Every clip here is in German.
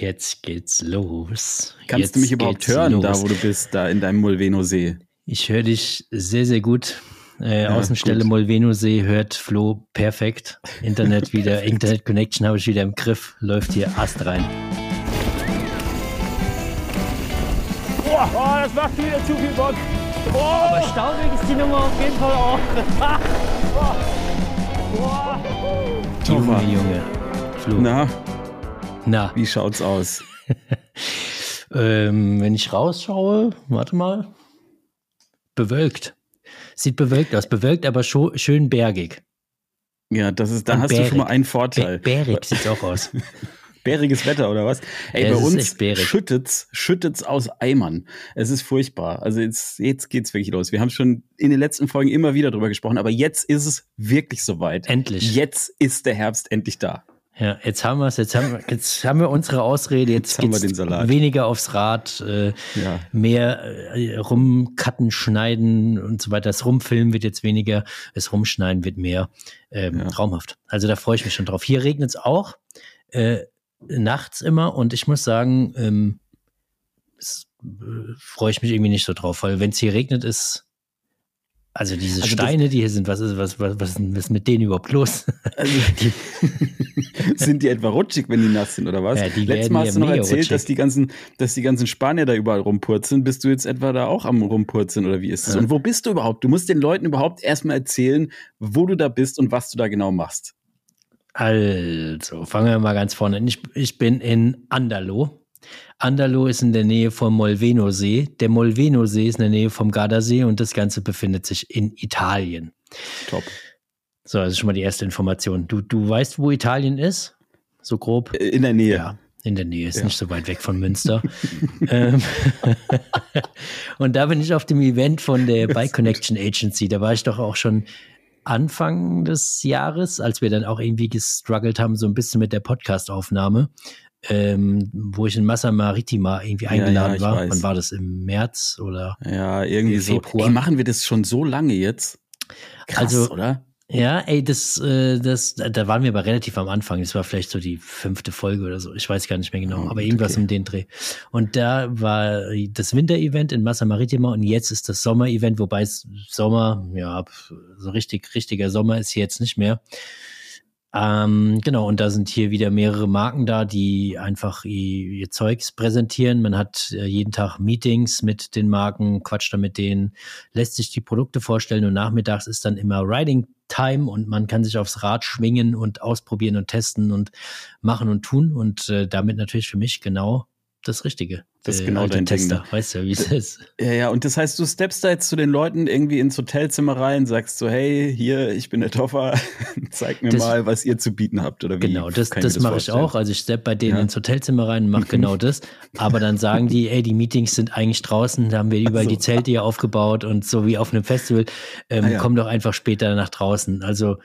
Jetzt geht's los. Kannst Jetzt du mich überhaupt hören, los. da wo du bist, da in deinem Molveno-See? Ich höre dich sehr, sehr gut. Äh, ja, Außenstelle Molveno-See hört Flo perfekt. Internet wieder, Internet Connection habe ich wieder im Griff. Läuft hier Ast rein. Boah, oh, das macht wieder zu viel Bock. Oh. Aber staubig ist die Nummer auf jeden Fall auch. Junge, Junge. Flo. Na, na. Wie schaut's aus? ähm, wenn ich rausschaue, warte mal. Bewölkt. Sieht bewölkt aus. Bewölkt, aber schön bergig. Ja, das ist, da hast bärig. du schon mal einen Vorteil. bärig sieht auch aus. Bäriges Wetter oder was? Ey, ja, bei uns schüttet's, schüttet's aus Eimern. Es ist furchtbar. Also jetzt, jetzt geht's wirklich los. Wir haben schon in den letzten Folgen immer wieder drüber gesprochen, aber jetzt ist es wirklich soweit. Endlich. Jetzt ist der Herbst endlich da. Ja, jetzt haben wir es, jetzt haben, wir, jetzt haben wir unsere Ausrede, jetzt, jetzt geht's weniger aufs Rad, äh, ja. mehr äh, rumcutten, schneiden und so weiter. Das Rumfilmen wird jetzt weniger, das Rumschneiden wird mehr ähm, ja. traumhaft. Also da freue ich mich schon drauf. Hier regnet es auch, äh, nachts immer und ich muss sagen, ähm, äh, freue ich mich irgendwie nicht so drauf, weil wenn es hier regnet, ist also diese also Steine, die hier sind, was ist, was, was, was ist mit denen überhaupt los? Also die sind die etwa rutschig, wenn die nass sind, oder was? Ja, Letztes Mal hast du noch erzählt, dass die ganzen, dass die ganzen Spanier da überall rumpurzeln. Bist du jetzt etwa da auch am rumpurzeln oder wie ist es? Ja. Und wo bist du überhaupt? Du musst den Leuten überhaupt erstmal erzählen, wo du da bist und was du da genau machst. Also, fangen wir mal ganz vorne an. Ich, ich bin in Andalo Andalo ist in der Nähe vom Molveno-See. Der Molveno-See ist in der Nähe vom Gardasee und das Ganze befindet sich in Italien. Top. So, das ist schon mal die erste Information. Du, du weißt, wo Italien ist? So grob? Äh, in der Nähe. Ja, in der Nähe. Ist ja. nicht so weit weg von Münster. ähm, und da bin ich auf dem Event von der Bike Connection Agency. Da war ich doch auch schon Anfang des Jahres, als wir dann auch irgendwie gestruggelt haben, so ein bisschen mit der Podcast-Aufnahme ähm, wo ich in Massa Maritima irgendwie eingeladen ja, ja, war. Weiß. Wann war das? Im März oder? Ja, irgendwie so. Ey, machen wir das schon so lange jetzt? Krass, also, oder? Ja, ey, das, äh, das, da waren wir aber relativ am Anfang. Das war vielleicht so die fünfte Folge oder so. Ich weiß gar nicht mehr genau, oh, aber irgendwas okay. um den Dreh. Und da war das Winter-Event in Massa Maritima und jetzt ist das Sommer-Event, wobei es Sommer, ja, so richtig, richtiger Sommer ist hier jetzt nicht mehr. Ähm, genau, und da sind hier wieder mehrere Marken da, die einfach ihr, ihr Zeugs präsentieren. Man hat äh, jeden Tag Meetings mit den Marken, quatscht da mit denen, lässt sich die Produkte vorstellen und nachmittags ist dann immer Riding Time und man kann sich aufs Rad schwingen und ausprobieren und testen und machen und tun und äh, damit natürlich für mich genau das Richtige. Das ist äh, genau dein Tester. Ding. Weißt du, wie es ist. Ja, ja, und das heißt, du steppst da jetzt zu den Leuten irgendwie ins Hotelzimmer rein, sagst so, hey, hier, ich bin der Toffer, zeig mir das, mal, was ihr zu bieten habt oder wie. Genau, das, das, das mache ich auch. Also ich stepp bei denen ja. ins Hotelzimmer rein und mache genau das. Aber dann sagen die, ey, die Meetings sind eigentlich draußen, da haben wir überall so. die Zelte hier aufgebaut und so wie auf einem Festival, ähm, ah, ja. komm doch einfach später nach draußen. Also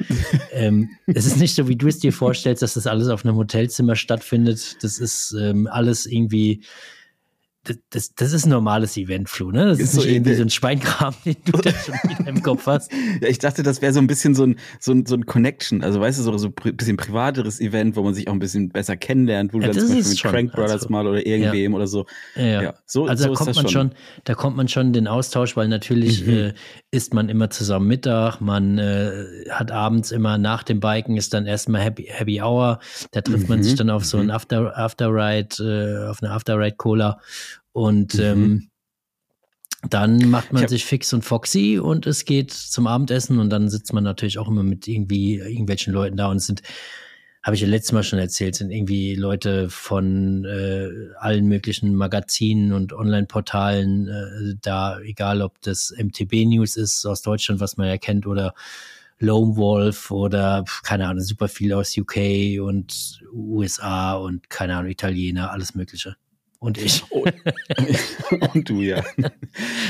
ähm, es ist nicht so, wie du es dir vorstellst, dass das alles auf einem Hotelzimmer stattfindet. Das ist ähm, alles irgendwie das, das ist ein normales Event, Flu, ne? Das ist, ist nicht so irgendwie so ein Schweinkram, den du da schon wieder im Kopf hast. Ja, ich dachte, das wäre so ein bisschen so ein, so ein, so ein Connection, also weißt du, so, so ein bisschen privateres Event, wo man sich auch ein bisschen besser kennenlernt, wo ja, du dann zum Beispiel mit Crank Brothers also, mal oder irgendwem ja. oder so. Ja, so, also so da kommt man schon. schon. da kommt man schon den Austausch, weil natürlich mhm. äh, isst man immer zusammen Mittag, man äh, hat abends immer nach dem Biken ist dann erstmal Happy, Happy Hour, da trifft mhm. man sich dann auf so ein mhm. After, After Ride, äh, auf eine After Ride Cola und mhm. ähm, dann macht man sich fix und foxy und es geht zum Abendessen und dann sitzt man natürlich auch immer mit irgendwie irgendwelchen Leuten da und es sind, habe ich ja letztes Mal schon erzählt, sind irgendwie Leute von äh, allen möglichen Magazinen und Online-Portalen äh, da, egal ob das MTB News ist aus Deutschland, was man ja kennt, oder Lone Wolf oder keine Ahnung, super viel aus UK und USA und keine Ahnung, Italiener, alles Mögliche. Und ich. Und, und, du, ja.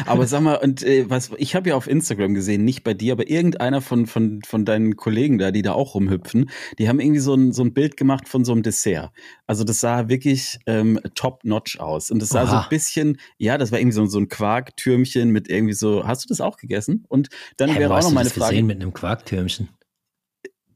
Aber sag mal, und äh, was, ich habe ja auf Instagram gesehen, nicht bei dir, aber irgendeiner von, von, von deinen Kollegen da, die da auch rumhüpfen, die haben irgendwie so ein, so ein Bild gemacht von so einem Dessert. Also das sah wirklich ähm, top-notch aus. Und das sah Oha. so ein bisschen, ja, das war irgendwie so, so ein Quarktürmchen mit irgendwie so, hast du das auch gegessen? Und dann Hä, wäre auch noch meine Frage. Gesehen mit einem Quarktürmchen?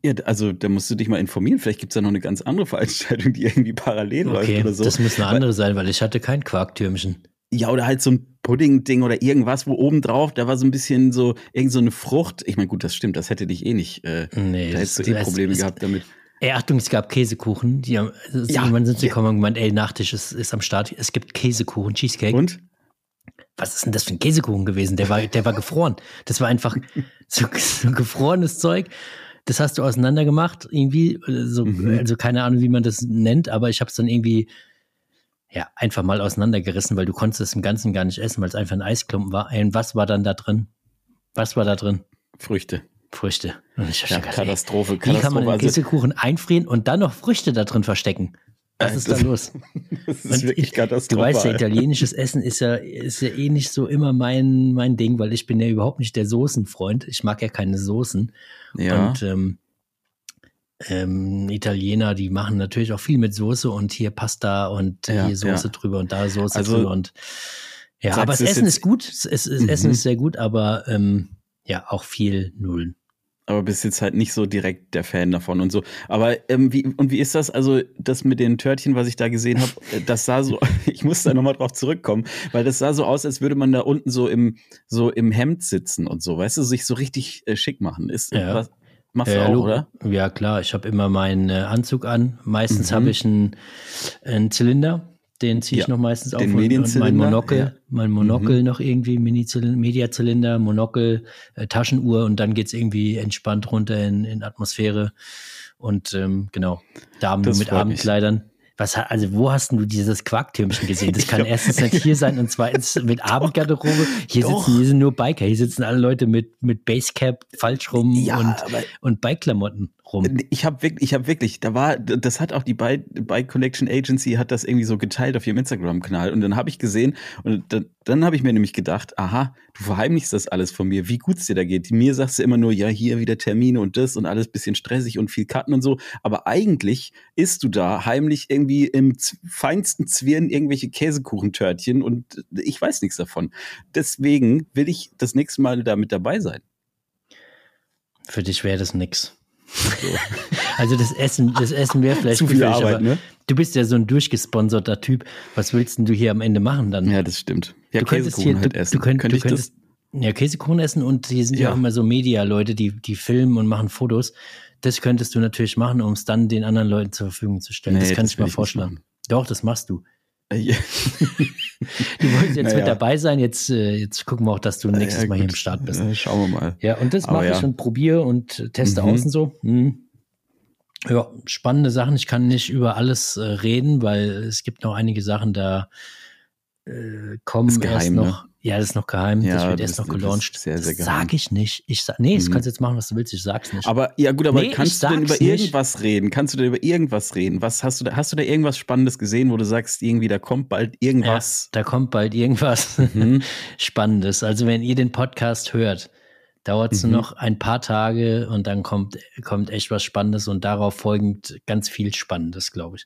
Ja, also da musst du dich mal informieren. Vielleicht gibt es da noch eine ganz andere Veranstaltung, die irgendwie parallel okay, läuft oder so. Das muss eine andere weil, sein, weil ich hatte kein Quarktürmchen. Ja, oder halt so ein Pudding-Ding oder irgendwas, wo oben drauf, da war so ein bisschen so, irgend so eine Frucht. Ich meine, gut, das stimmt, das hätte dich eh nicht, äh, nee, da hättest du eh Probleme gehabt damit. Ey, Achtung, es gab Käsekuchen. Die haben, ja, irgendwann sind sie gekommen und gemeint, ey, Nachtisch ist, ist am Start. Es gibt Käsekuchen, Cheesecake. Und? Was ist denn das für ein Käsekuchen gewesen? Der war, der war gefroren. Das war einfach so, so gefrorenes Zeug. Das hast du auseinander gemacht, irgendwie. So, mhm. Also keine Ahnung, wie man das nennt, aber ich habe es dann irgendwie ja, einfach mal auseinandergerissen, weil du konntest es im Ganzen gar nicht essen, weil es einfach ein Eisklumpen war. Und was war dann da drin? Was war da drin? Früchte. Früchte. ja, gedacht, Katastrophe, Katastrophe. Wie kann man einen also Käsekuchen einfrieren und dann noch Früchte da drin verstecken? Was ist da los? Das ist und wirklich Katastrophe. Du weißt ja, italienisches Essen ist ja, ist ja eh nicht so immer mein, mein Ding, weil ich bin ja überhaupt nicht der Soßenfreund. Ich mag ja keine Soßen. Ja. Und ähm, ähm, Italiener, die machen natürlich auch viel mit Soße und hier Pasta und ja, hier Soße ja. drüber und da Soße also, drüber und ja, aber das Essen ist gut. Es, es, mhm. Essen ist sehr gut, aber ähm, ja, auch viel Nullen. Aber bist jetzt halt nicht so direkt der Fan davon und so. Aber ähm, wie, und wie ist das? Also, das mit den Törtchen, was ich da gesehen habe, äh, das sah so, ich muss da nochmal drauf zurückkommen, weil das sah so aus, als würde man da unten so im, so im Hemd sitzen und so, weißt du, sich so richtig äh, schick machen. Ist, ja. was, Machst du auch, oder? Ja, klar. Ich habe immer meinen äh, Anzug an. Meistens mhm. habe ich einen, einen Zylinder. Den ziehe ich ja, noch meistens auf. Den und, und mein Monokel, ja. mein Monokel mhm. noch irgendwie, Mini-Mediazylinder, Monokel, äh, Taschenuhr und dann geht's irgendwie entspannt runter in, in Atmosphäre. Und ähm, genau, Damen nur mit Abendkleidern. Mich. Was, also wo hast du dieses Quarktürmchen gesehen? Das kann erstens nicht hier sein und zweitens mit Abendgarderobe. Hier Doch. sitzen, hier sind nur Biker. Hier sitzen alle Leute mit, mit Basecap falsch rum ja, und, und Bike-Klamotten rum. Ich habe wirklich, ich habe wirklich, da war, das hat auch die Bike, Collection Agency hat das irgendwie so geteilt auf ihrem Instagram-Kanal und dann habe ich gesehen und dann, dann habe ich mir nämlich gedacht, aha, du verheimlichst das alles von mir, wie gut es dir da geht. Mir sagst du immer nur, ja, hier wieder Termine und das und alles bisschen stressig und viel Cutten und so, aber eigentlich isst du da heimlich irgendwie im feinsten Zwirn irgendwelche Käsekuchentörtchen und ich weiß nichts davon. Deswegen will ich das nächste Mal da mit dabei sein. Für dich wäre das nix. So. Also das Essen, das Essen wäre vielleicht zu viel Arbeit, ne? Du bist ja so ein durchgesponserter Typ. Was willst denn du hier am Ende machen dann? Ja, das stimmt. Ja, du könntest hier, halt du, essen. Du, könnt, Könnte du könntest, ja, Käsekuchen essen und hier sind ja, ja auch immer so Media-Leute, die, die filmen und machen Fotos. Das könntest du natürlich machen, um es dann den anderen Leuten zur Verfügung zu stellen. Nee, das kann das ich mir vorstellen. Doch, das machst du. Ja. du wolltest jetzt naja. mit dabei sein. Jetzt, äh, jetzt gucken wir auch, dass du nächstes ja, Mal hier im Start bist. Schauen wir mal. Ja, und das mache ich und probiere und teste mhm. außen so. Hm. Ja, spannende Sachen. Ich kann nicht über alles äh, reden, weil es gibt noch einige Sachen, da äh, kommen geheim, erst noch. Ne? Ja, das ist noch geheim. Ja, das wird erst noch gelauncht. Sehr, sehr das sag ich nicht. Ich sag, nee, das mhm. kannst du jetzt machen, was du willst. Ich sag's nicht. Aber ja, gut, aber nee, kannst du denn über irgendwas nicht. reden? Kannst du denn über irgendwas reden? Was hast du da? Hast du da irgendwas Spannendes gesehen, wo du sagst, irgendwie da kommt bald irgendwas? Ja, da kommt bald irgendwas mhm. Spannendes. Also wenn ihr den Podcast hört, dauert es mhm. noch ein paar Tage und dann kommt, kommt echt was Spannendes und darauf folgend ganz viel Spannendes, glaube ich.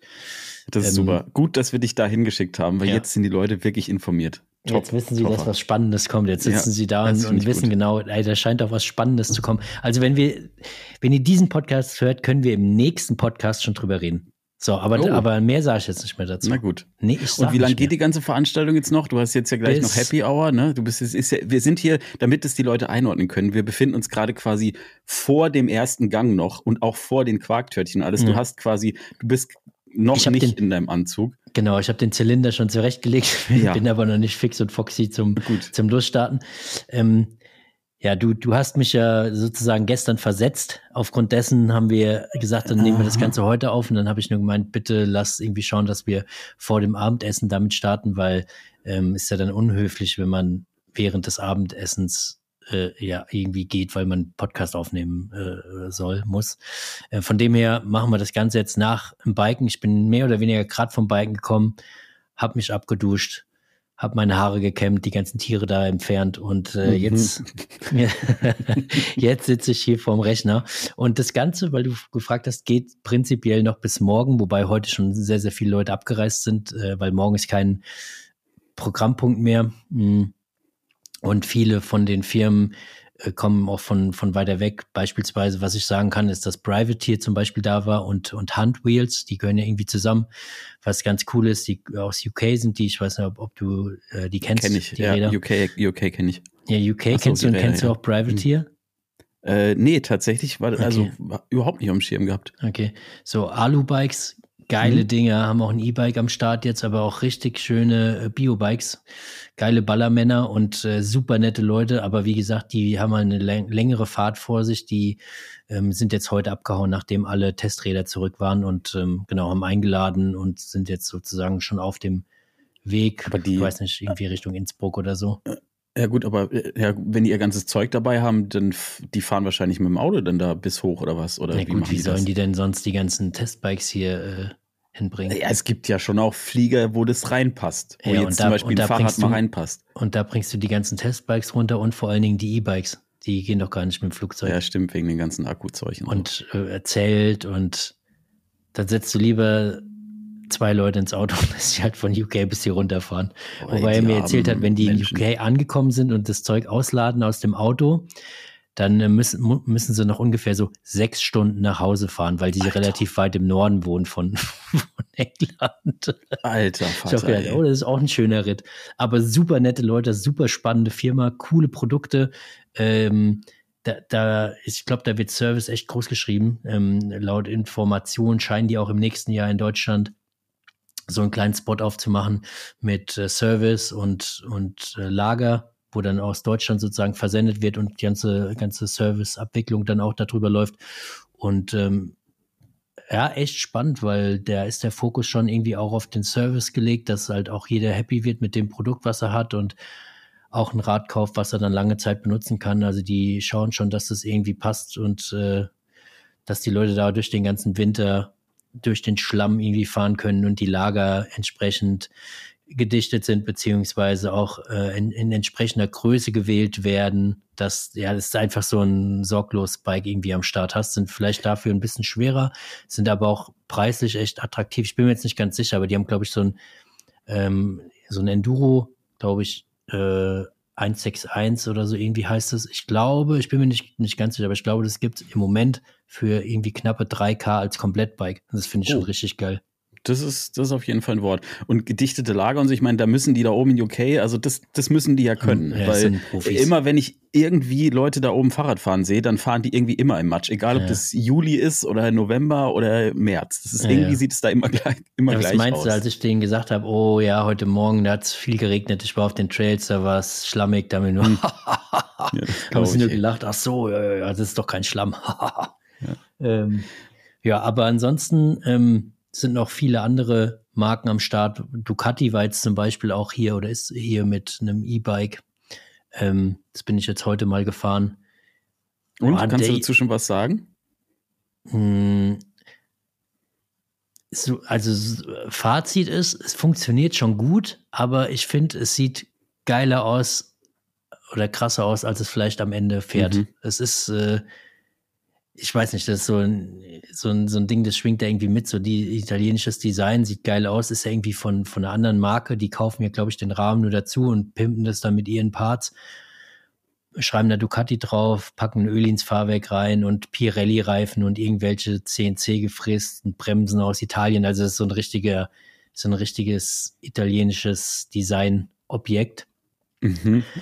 Das ist ähm, super. Gut, dass wir dich da hingeschickt haben, weil ja. jetzt sind die Leute wirklich informiert. Top, jetzt wissen sie, Topper. dass was Spannendes kommt. Jetzt sitzen ja, sie da und, und wissen gut. genau, ey, da scheint auch was Spannendes zu kommen. Also wenn wir, wenn ihr diesen Podcast hört, können wir im nächsten Podcast schon drüber reden. So, aber, oh. aber mehr sage ich jetzt nicht mehr dazu. Na gut. Nee, Und wie lange geht die ganze Veranstaltung jetzt noch? Du hast jetzt ja gleich Bis noch Happy Hour, ne? Du bist, ist ja, wir sind hier, damit es die Leute einordnen können. Wir befinden uns gerade quasi vor dem ersten Gang noch und auch vor den Quarktörtchen alles. Mhm. Du hast quasi, du bist noch nicht den, in deinem Anzug. Genau, ich habe den Zylinder schon zurechtgelegt, ja. bin aber noch nicht fix und foxy zum, zum Losstarten. Ähm, ja, du, du hast mich ja sozusagen gestern versetzt. Aufgrund dessen haben wir gesagt, dann nehmen wir das Ganze heute auf. Und dann habe ich nur gemeint, bitte lass irgendwie schauen, dass wir vor dem Abendessen damit starten, weil ähm, ist ja dann unhöflich, wenn man während des Abendessens äh, ja irgendwie geht, weil man Podcast aufnehmen äh, soll, muss. Äh, von dem her machen wir das Ganze jetzt nach dem Biken. Ich bin mehr oder weniger gerade vom Biken gekommen, habe mich abgeduscht, habe meine Haare gekämmt, die ganzen Tiere da entfernt und äh, mhm. jetzt, jetzt sitze ich hier vorm Rechner. Und das Ganze, weil du gefragt hast, geht prinzipiell noch bis morgen, wobei heute schon sehr, sehr viele Leute abgereist sind, äh, weil morgen ist kein Programmpunkt mehr. Mm. Und viele von den Firmen äh, kommen auch von, von weiter weg. Beispielsweise, was ich sagen kann, ist, dass Privateer zum Beispiel da war und, und Hunt Wheels, die gehören ja irgendwie zusammen. Was ganz cool ist, die aus UK sind die, ich weiß nicht, ob, ob du äh, die kennst. Kenn ich, die ja, Räder. UK, UK kenne ich. Ja, UK so, kennst du und Räder, kennst ja. du auch Privateer? Hm. Äh, nee, tatsächlich war also okay. also überhaupt nicht dem Schirm gehabt. Okay. So, Alu-Bikes, geile mhm. Dinge, haben auch ein E-Bike am Start jetzt, aber auch richtig schöne äh, Bio-Bikes. Geile Ballermänner und äh, super nette Leute, aber wie gesagt, die haben mal eine längere Fahrt vor sich, die ähm, sind jetzt heute abgehauen, nachdem alle Testräder zurück waren und ähm, genau, haben eingeladen und sind jetzt sozusagen schon auf dem Weg, aber die, ich weiß nicht, irgendwie Richtung Innsbruck oder so. Ja gut, aber äh, ja, wenn die ihr ganzes Zeug dabei haben, dann die fahren wahrscheinlich mit dem Auto dann da bis hoch oder was? Oder ja, wie gut, wie die sollen das? die denn sonst die ganzen Testbikes hier äh, hinbringen? Ja, es gibt ja schon auch Flieger, wo das reinpasst. Wo Ja, jetzt und zum da- Beispiel ein da Fahrrad bringst mal du- reinpasst. Und da bringst du die ganzen Testbikes runter und vor allen Dingen die E-Bikes. Die gehen doch gar nicht mit dem Flugzeug. Ja, stimmt, wegen den ganzen Akkuzeug. so. und äh, erzählt und dann setzt du lieber zwei Leute ins Auto und lässt sie halt von UK bis hier runterfahren. Boah, Wobei er mir erzählt hat, wenn die Menschen. in UK angekommen sind und das Zeug ausladen aus dem Auto, dann äh, müssen, müssen sie noch ungefähr so sechs Stunden nach Hause fahren, weil die Alter. relativ weit im Norden wohnen von, von England. Alter Vater. gedacht, oh, das ist auch ein schöner Ritt. Aber super nette Leute, super spannende Firma, coole Produkte. Ähm, da, da, ich glaube, da wird Service echt groß geschrieben. Ähm, laut Information scheinen die auch im nächsten Jahr in Deutschland so einen kleinen Spot aufzumachen mit äh, Service und, und äh, Lager, wo dann aus Deutschland sozusagen versendet wird und die ganze, ganze Serviceabwicklung dann auch darüber läuft. Und ähm, ja, echt spannend, weil da ist der Fokus schon irgendwie auch auf den Service gelegt, dass halt auch jeder happy wird mit dem Produkt, was er hat und auch ein Rad kauft, was er dann lange Zeit benutzen kann. Also die schauen schon, dass das irgendwie passt und äh, dass die Leute da durch den ganzen Winter durch den Schlamm irgendwie fahren können und die Lager entsprechend gedichtet sind, beziehungsweise auch äh, in, in entsprechender Größe gewählt werden, dass ja, das ist einfach so ein sorglos Bike irgendwie am Start hast, sind vielleicht dafür ein bisschen schwerer, sind aber auch preislich echt attraktiv. Ich bin mir jetzt nicht ganz sicher, aber die haben, glaube ich, so ein, ähm, so ein Enduro, glaube ich, äh, 161 oder so irgendwie heißt es. Ich glaube, ich bin mir nicht, nicht ganz sicher, aber ich glaube, das gibt im Moment für irgendwie knappe 3K als Komplettbike. Das finde ich Oh. schon richtig geil. Das ist, das ist auf jeden Fall ein Wort. Und gedichtete Lager und so, ich meine, da müssen die da oben in UK, also das, das müssen die ja können. Ja, das weil sind Profis. immer, wenn ich irgendwie Leute da oben Fahrrad fahren sehe, dann fahren die irgendwie immer im Matsch. Egal, ob Ja. das Juli ist oder November oder März. Das ist Ja, irgendwie sieht es da immer gleich, immer Ja, was gleich meinst aus. du, als ich denen gesagt habe, oh ja, heute Morgen, da hat es viel geregnet, ich war auf den Trails, da war es schlammig, da haben wir nur, Hm. haben sie nur gelacht, ach so, ja, ja, ja, das ist doch kein Schlamm. ähm, ja, aber ansonsten ähm, sind noch viele andere Marken am Start. Ducati war jetzt zum Beispiel auch hier oder ist hier mit einem E-Bike. Ähm, das bin ich jetzt heute mal gefahren. Und Ah, kannst du dazu schon was sagen? Hm, so, also Fazit ist, es funktioniert schon gut, aber ich finde, es sieht geiler aus oder krasser aus, als es vielleicht am Ende fährt. Mhm. Es ist, äh, ich weiß nicht, das ist so ein, so ein, so ein Ding, das schwingt da irgendwie mit. So die italienisches Design sieht geil aus, ist ja irgendwie von, von einer anderen Marke. Die kaufen ja, glaube ich, den Rahmen nur dazu und pimpen das dann mit ihren Parts schreiben da Ducati drauf, packen Öl ins Fahrwerk rein und Pirelli-Reifen und irgendwelche CNC gefrästen Bremsen aus Italien. Also es ist so ein richtiger, so ein richtiges italienisches Designobjekt. Mhm.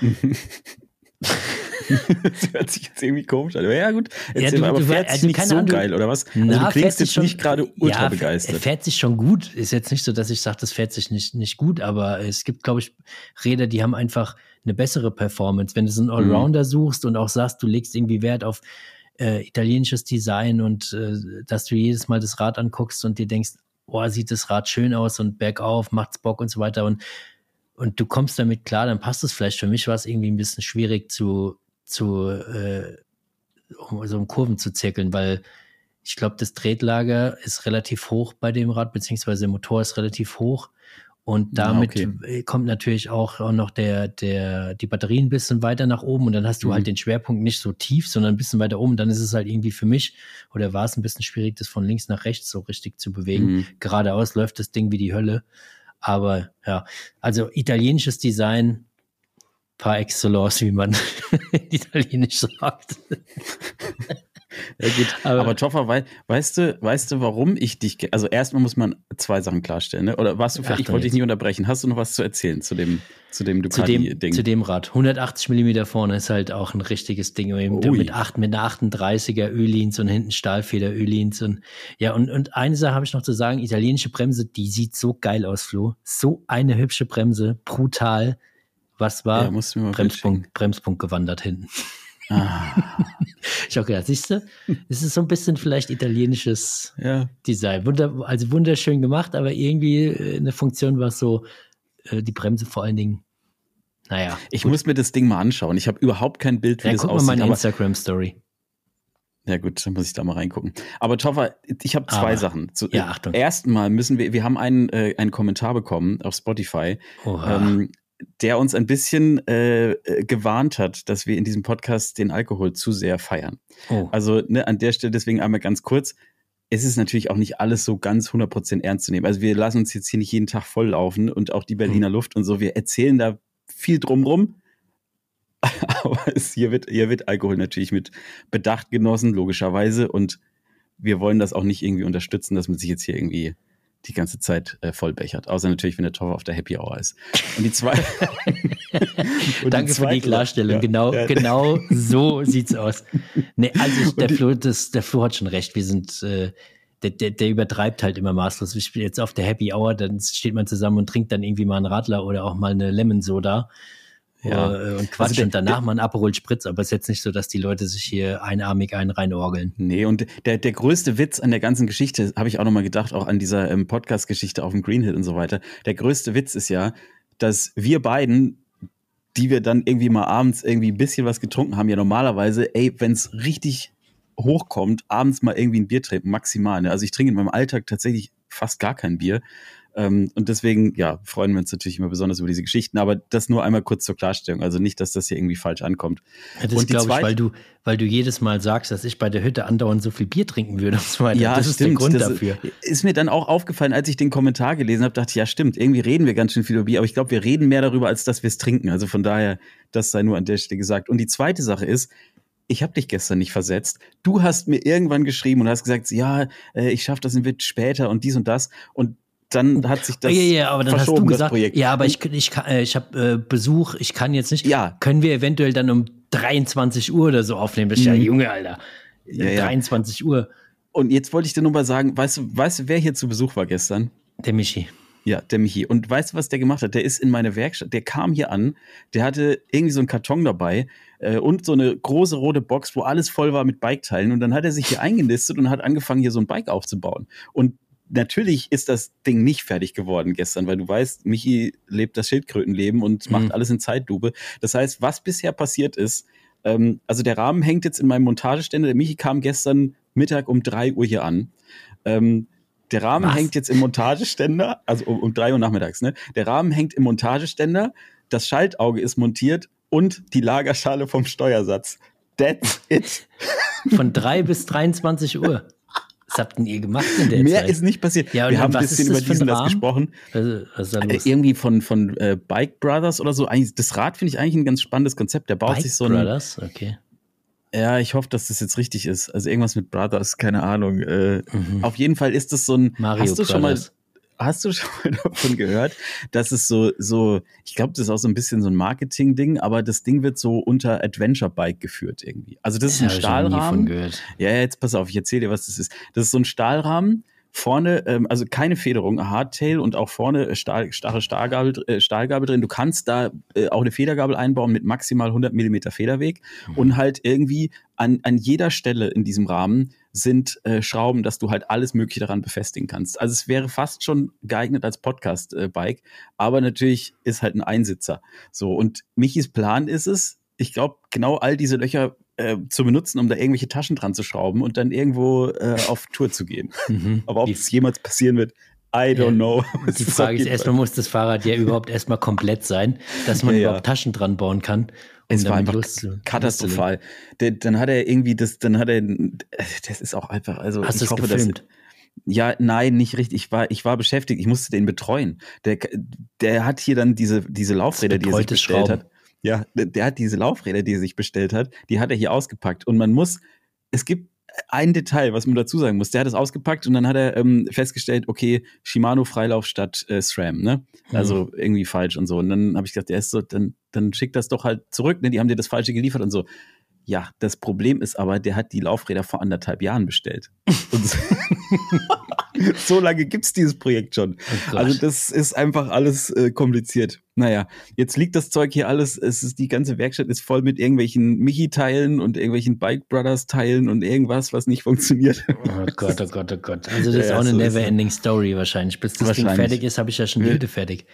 das hört sich jetzt irgendwie komisch an. Aber ja, gut. Ja, du- aber du- fährt also sich nicht so Ahnung, geil, oder was? Also Na, du klingst sich jetzt schon- nicht gerade ultra ja, begeistert. Er fährt sich schon gut. Ist jetzt nicht so, dass ich sage, das fährt sich nicht, nicht gut, aber es gibt, glaube ich, Räder, die haben einfach eine bessere Performance. Wenn du so Mhm. einen Allrounder suchst und auch sagst, du legst irgendwie Wert auf äh, italienisches Design und äh, dass du jedes Mal das Rad anguckst und dir denkst, boah, sieht das Rad schön aus und bergauf, macht's Bock und so weiter und und du kommst damit klar, dann passt es vielleicht. Für mich war es irgendwie ein bisschen schwierig zu, zu äh, um so um Kurven zu zirkeln, weil ich glaube, das Tretlager ist relativ hoch bei dem Rad, beziehungsweise der Motor ist relativ hoch. Und Ja, damit okay. äh, kommt natürlich auch, auch noch der, der, die Batterie ein bisschen weiter nach oben und dann hast du Mhm. halt den Schwerpunkt nicht so tief, sondern ein bisschen weiter oben. Dann ist es halt irgendwie für mich oder war es ein bisschen schwierig, das von links nach rechts so richtig zu bewegen. Mhm. Geradeaus läuft das Ding wie die Hölle. Aber ja, also italienisches Design par excellence, wie man italienisch sagt. Ja. Aber, aber Toffer, wei weißt du, weißt du, warum ich dich, also erstmal muss man zwei Sachen klarstellen, ne? Oder warst du, Ach, ich wollte dich nicht unterbrechen. Hast du noch was zu erzählen zu dem, zu dem Ducati-Ding? Zu, zu, dem Rad. 180 Millimeter vorne ist halt auch ein richtiges Ding. Mit, acht, mit einer 38er Ölins und hinten Stahlfeder Ölins und, ja, und, und eine Sache habe ich noch zu sagen. Italienische Bremse, die sieht so geil aus, Flo. So eine hübsche Bremse. Brutal. Was war? Ja, Bremspunkt, Bremspunkt gewandert hinten. Ah. ich auch gedacht, siehst du, es ist so ein bisschen vielleicht italienisches ja. Design. Wunder, also wunderschön gemacht, aber irgendwie äh, eine Funktion war so, äh, die Bremse vor allen Dingen. Naja. Ich gut. muss mir das Ding mal anschauen. Ich habe überhaupt kein Bild, wie ja, das guck aussieht. Mal meine Instagram-Story. Ja gut, dann muss ich da mal reingucken. Aber Toffer, ich habe zwei aber, Sachen. Zu, ja, Achtung. Erstmal müssen wir, wir haben einen, äh, einen Kommentar bekommen auf Spotify. Ähm, der uns ein bisschen äh, äh, gewarnt hat, dass wir in diesem Podcast den Alkohol zu sehr feiern. Oh. Also ne, an der Stelle deswegen einmal ganz kurz. Es ist natürlich auch nicht alles so ganz 100% ernst zu nehmen. Also wir lassen uns jetzt hier nicht jeden Tag volllaufen und auch die Berliner mhm. Luft und so. Wir erzählen da viel drumrum. Aber es, hier, wird, hier wird Alkohol natürlich mit Bedacht genossen, logischerweise. Und wir wollen das auch nicht irgendwie unterstützen, dass man sich jetzt hier irgendwie die ganze Zeit äh, vollbechert. Außer natürlich, wenn der Torwart auf der Happy Hour ist. Und die zwei. Danke die für die Klarstellung. Ja, genau, ja. genau so sieht's aus. Nee, also ich, der, Flo, das, der Flo hat schon recht. Wir sind, äh, der, der, der übertreibt halt immer maßlos. Ich bin jetzt auf der Happy Hour, dann steht man zusammen und trinkt dann irgendwie mal einen Radler oder auch mal eine Lemon Soda ja. Äh, und Quatsch also der, und danach der, mal ein Aperol Spritz, aber es ist jetzt nicht so, dass die Leute sich hier einarmig einen reinorgeln. Nee, und der, der größte Witz an der ganzen Geschichte, habe ich auch nochmal gedacht, auch an dieser ähm, Podcast-Geschichte auf dem Green Hill und so weiter, der größte Witz ist ja, dass wir beiden die wir dann irgendwie mal abends irgendwie ein bisschen was getrunken haben, ja normalerweise, ey, wenn es richtig hochkommt, abends mal irgendwie ein Bier trinken, maximal. Ne? Also ich trinke in meinem Alltag tatsächlich fast gar kein Bier. Ähm, und deswegen, ja, freuen wir uns natürlich immer besonders über diese Geschichten. Aber das nur einmal kurz zur Klarstellung. Also nicht, dass das hier irgendwie falsch ankommt. Ja, das glaube ich, weil du, weil du jedes Mal sagst, dass ich bei der Hütte andauernd so viel Bier trinken würde. Und so weiter. Ja, das stimmt. ist der Grund das dafür. Ist mir dann auch aufgefallen, als ich den Kommentar gelesen habe, dachte ich, ja, stimmt. Irgendwie reden wir ganz schön viel über Bier. Aber ich glaube, wir reden mehr darüber, als dass wir es trinken. Also von daher, das sei nur an der Stelle gesagt. Und die zweite Sache ist, ich habe dich gestern nicht versetzt. Du hast mir irgendwann geschrieben und hast gesagt, ja, äh, ich schaffe das wird später und dies und das. Und dann hat sich das ja, ja, aber dann hast du gesagt, ja, aber ich, ich, äh, ich habe äh, Besuch, ich kann jetzt nicht. Ja. Können wir eventuell dann um 23 Uhr oder so aufnehmen? Das ist mhm. ja Junge, Alter. Ja, 23 ja. Uhr. Und jetzt wollte ich dir nur mal sagen, weißt du, weißt du, wer hier zu Besuch war gestern? Der Michi. Ja, der Michi. Und weißt du, was der gemacht hat? Der ist in meine Werkstatt, der kam hier an, der hatte irgendwie so einen Karton dabei äh, und so eine große rote Box, wo alles voll war mit Biketeilen. Und dann hat er sich hier eingenistet und hat angefangen, hier so ein Bike aufzubauen. Und natürlich ist das Ding nicht fertig geworden gestern, weil du weißt, Michi lebt das Schildkrötenleben und macht mhm. alles in Zeitlupe. Das heißt, was bisher passiert ist, ähm, also der Rahmen hängt jetzt in meinem Montageständer. Der Michi kam gestern Mittag um drei Uhr hier an. Ähm, der Rahmen was? hängt jetzt im Montageständer, also um, um drei Uhr nachmittags, ne? Der Rahmen hängt im Montageständer, das Schaltauge ist montiert und die Lagerschale vom Steuersatz. That's it. Von drei bis 23 Uhr. Was habt denn ihr gemacht in der Mehr Zeit? ist nicht passiert. Ja, wir haben ein bisschen über diesen das gesprochen. Also, was ist da los? Äh, irgendwie von, von äh, Bike Brothers oder so. Eigentlich, das Rad finde ich eigentlich ein ganz spannendes Konzept. Der baut Bike sich so ein. Brothers, okay. Ja, ich hoffe, dass das jetzt richtig ist. Also irgendwas mit Brothers, keine Ahnung. Äh, mhm. Auf jeden Fall ist das so ein. Mario hast du Brothers. schon mal hast du schon mal davon gehört, dass es so, so, ich glaube, das ist auch so ein bisschen so ein Marketing-Ding, aber das Ding wird so unter Adventure Bike geführt irgendwie. Also das ist ein Stahlrahmen. Ja, jetzt pass auf, ich erzähle dir, was das ist. Das ist so ein Stahlrahmen, vorne, ähm, also keine Federung, Hardtail und auch vorne Stahl, starre Stahlgabel, äh, Stahlgabel drin. Du kannst da äh, auch eine Federgabel einbauen mit maximal 100 Millimeter Federweg mhm. und halt irgendwie an, an jeder Stelle in diesem Rahmen sind äh, Schrauben, dass du halt alles Mögliche daran befestigen kannst. Also es wäre fast schon geeignet als Podcast-Bike, aber natürlich ist halt ein Einsitzer. So, und Michis Plan ist es, ich glaube, genau all diese Löcher äh, zu benutzen, um da irgendwelche Taschen dran zu schrauben und dann irgendwo äh, auf Tour zu gehen. Mhm. Aber ob es jemals passieren wird, I don't ja. know. Die Frage ist erstmal, muss das Fahrrad ja überhaupt erstmal komplett sein, dass man ja, überhaupt. Taschen dran bauen kann. Es war einfach katastrophal. Der, dann hat er irgendwie das, dann hat er, das ist auch einfach, also Hast ich hoffe, gefilmt? dass ja, nein, nicht richtig. Ich war, ich war beschäftigt. Ich musste den betreuen. Der, der hat hier dann diese, diese Laufräder, die er sich bestellt Schrauben. hat. Ja, der hat diese Laufräder, die er sich bestellt hat, die hat er hier ausgepackt. Und man muss, es gibt ein Detail, was man dazu sagen muss. Der hat es ausgepackt und dann hat er ähm, festgestellt, okay, Shimano Freilauf statt äh, SRAM, ne? Also mhm. irgendwie falsch und so. Und dann habe ich gedacht, der ist so, dann, dann schickt das doch halt zurück, ne? Die haben dir das Falsche geliefert und so. Ja, das Problem ist aber, der hat die Laufräder vor anderthalb Jahren bestellt. so lange gibt es dieses Projekt schon. Oh also das ist einfach alles äh, kompliziert. Naja, jetzt liegt das Zeug hier alles, es ist, die ganze Werkstatt ist voll mit irgendwelchen Michi-Teilen und irgendwelchen Bike Brothers-Teilen und irgendwas, was nicht funktioniert. Oh Gott, oh Gott, oh Gott. Also das ja, ist auch eine so never-ending Story wahrscheinlich. Bis das. Ding fertig ist, habe ich ja schon die Hütte fertig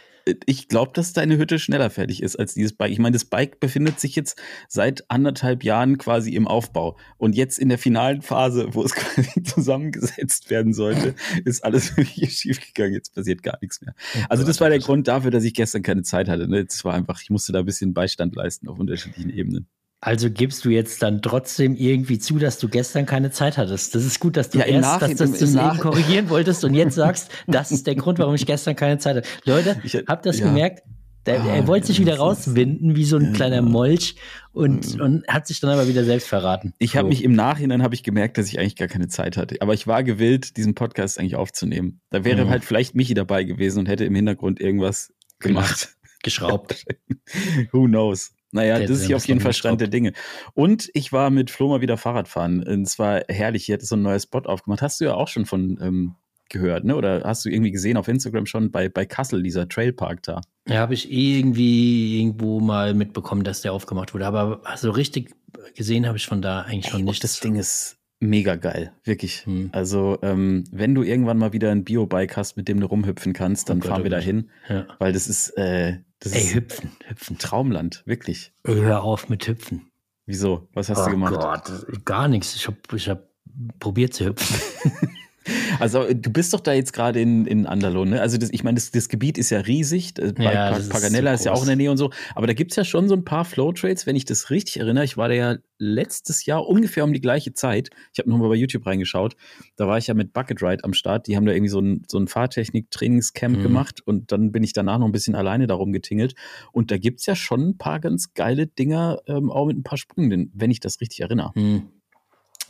ich glaube, dass deine Hütte schneller fertig ist als dieses Bike. Ich meine, das Bike befindet sich jetzt seit anderthalb Jahren quasi im Aufbau. Und jetzt in der finalen Phase, wo es quasi zusammengesetzt werden sollte, ist alles wirklich schiefgegangen. Jetzt passiert gar nichts mehr. Also das war der Grund dafür, dass ich gestern keine Zeit hatte. Ne? Das war einfach, ich musste da ein bisschen Beistand leisten auf unterschiedlichen Ebenen. Also gibst du jetzt dann trotzdem irgendwie zu, dass du gestern keine Zeit hattest. Das ist gut, dass du ja, erst dass, dass du es eben korrigieren wolltest und jetzt sagst, das ist der Grund, warum ich gestern keine Zeit hatte. Leute, ich, habt das ja. gemerkt? Der, ah, er wollte sich wieder rauswinden, wie so ein kleiner Molch und, und hat sich dann aber wieder selbst verraten. Ich habe so. mich im Nachhinein habe ich gemerkt, dass ich eigentlich gar keine Zeit hatte. Aber ich war gewillt, diesen Podcast eigentlich aufzunehmen. Da wäre mhm. halt vielleicht Michi dabei gewesen und hätte im Hintergrund irgendwas gemacht. Geschraubt. Who knows? Naja, der, das ist hier auf jeden Fall Stand der Dinge. Und ich war mit Flo mal wieder Fahrradfahren. Und es war herrlich. Hier hat so ein neues Spot aufgemacht. Hast du ja auch schon von ähm, gehört, ne? Oder hast du irgendwie gesehen auf Instagram schon bei, bei Kassel, dieser Trailpark da? Ja, habe ich irgendwie irgendwo mal mitbekommen, dass der aufgemacht wurde. Aber so richtig gesehen habe ich von da eigentlich schon nicht. Das Ding ist mega geil, wirklich. Hm. Also, ähm, wenn du irgendwann mal wieder ein Biobike hast, mit dem du rumhüpfen kannst, dann oh fahren wir da hin. Ja. Weil das ist, äh, das Ey, hüpfen, hüpfen. Traumland, wirklich. Hör auf mit hüpfen. Wieso? Was hast oh du gemacht? Gott, gar nichts. Ich habe ich hab probiert zu hüpfen. Also du bist doch da jetzt gerade in, in Andalon, ne? Also das, ich meine, das, das Gebiet ist ja riesig. Ja, Paganella ist, ist, ja auch in der Nähe und so. Aber da gibt es ja schon so ein paar Flow-Trades, wenn ich das richtig erinnere. Ich war da ja letztes Jahr ungefähr um die gleiche Zeit. Ich habe nochmal bei YouTube reingeschaut. Da war ich ja mit Bucket Ride am Start. Die haben da irgendwie so ein, so ein Fahrtechnik-Trainingscamp mhm. gemacht und dann bin ich danach noch ein bisschen alleine darum getingelt. Und da gibt es ja schon ein paar ganz geile Dinger, ähm, auch mit ein paar Sprüngen, wenn ich das richtig erinnere. Mhm.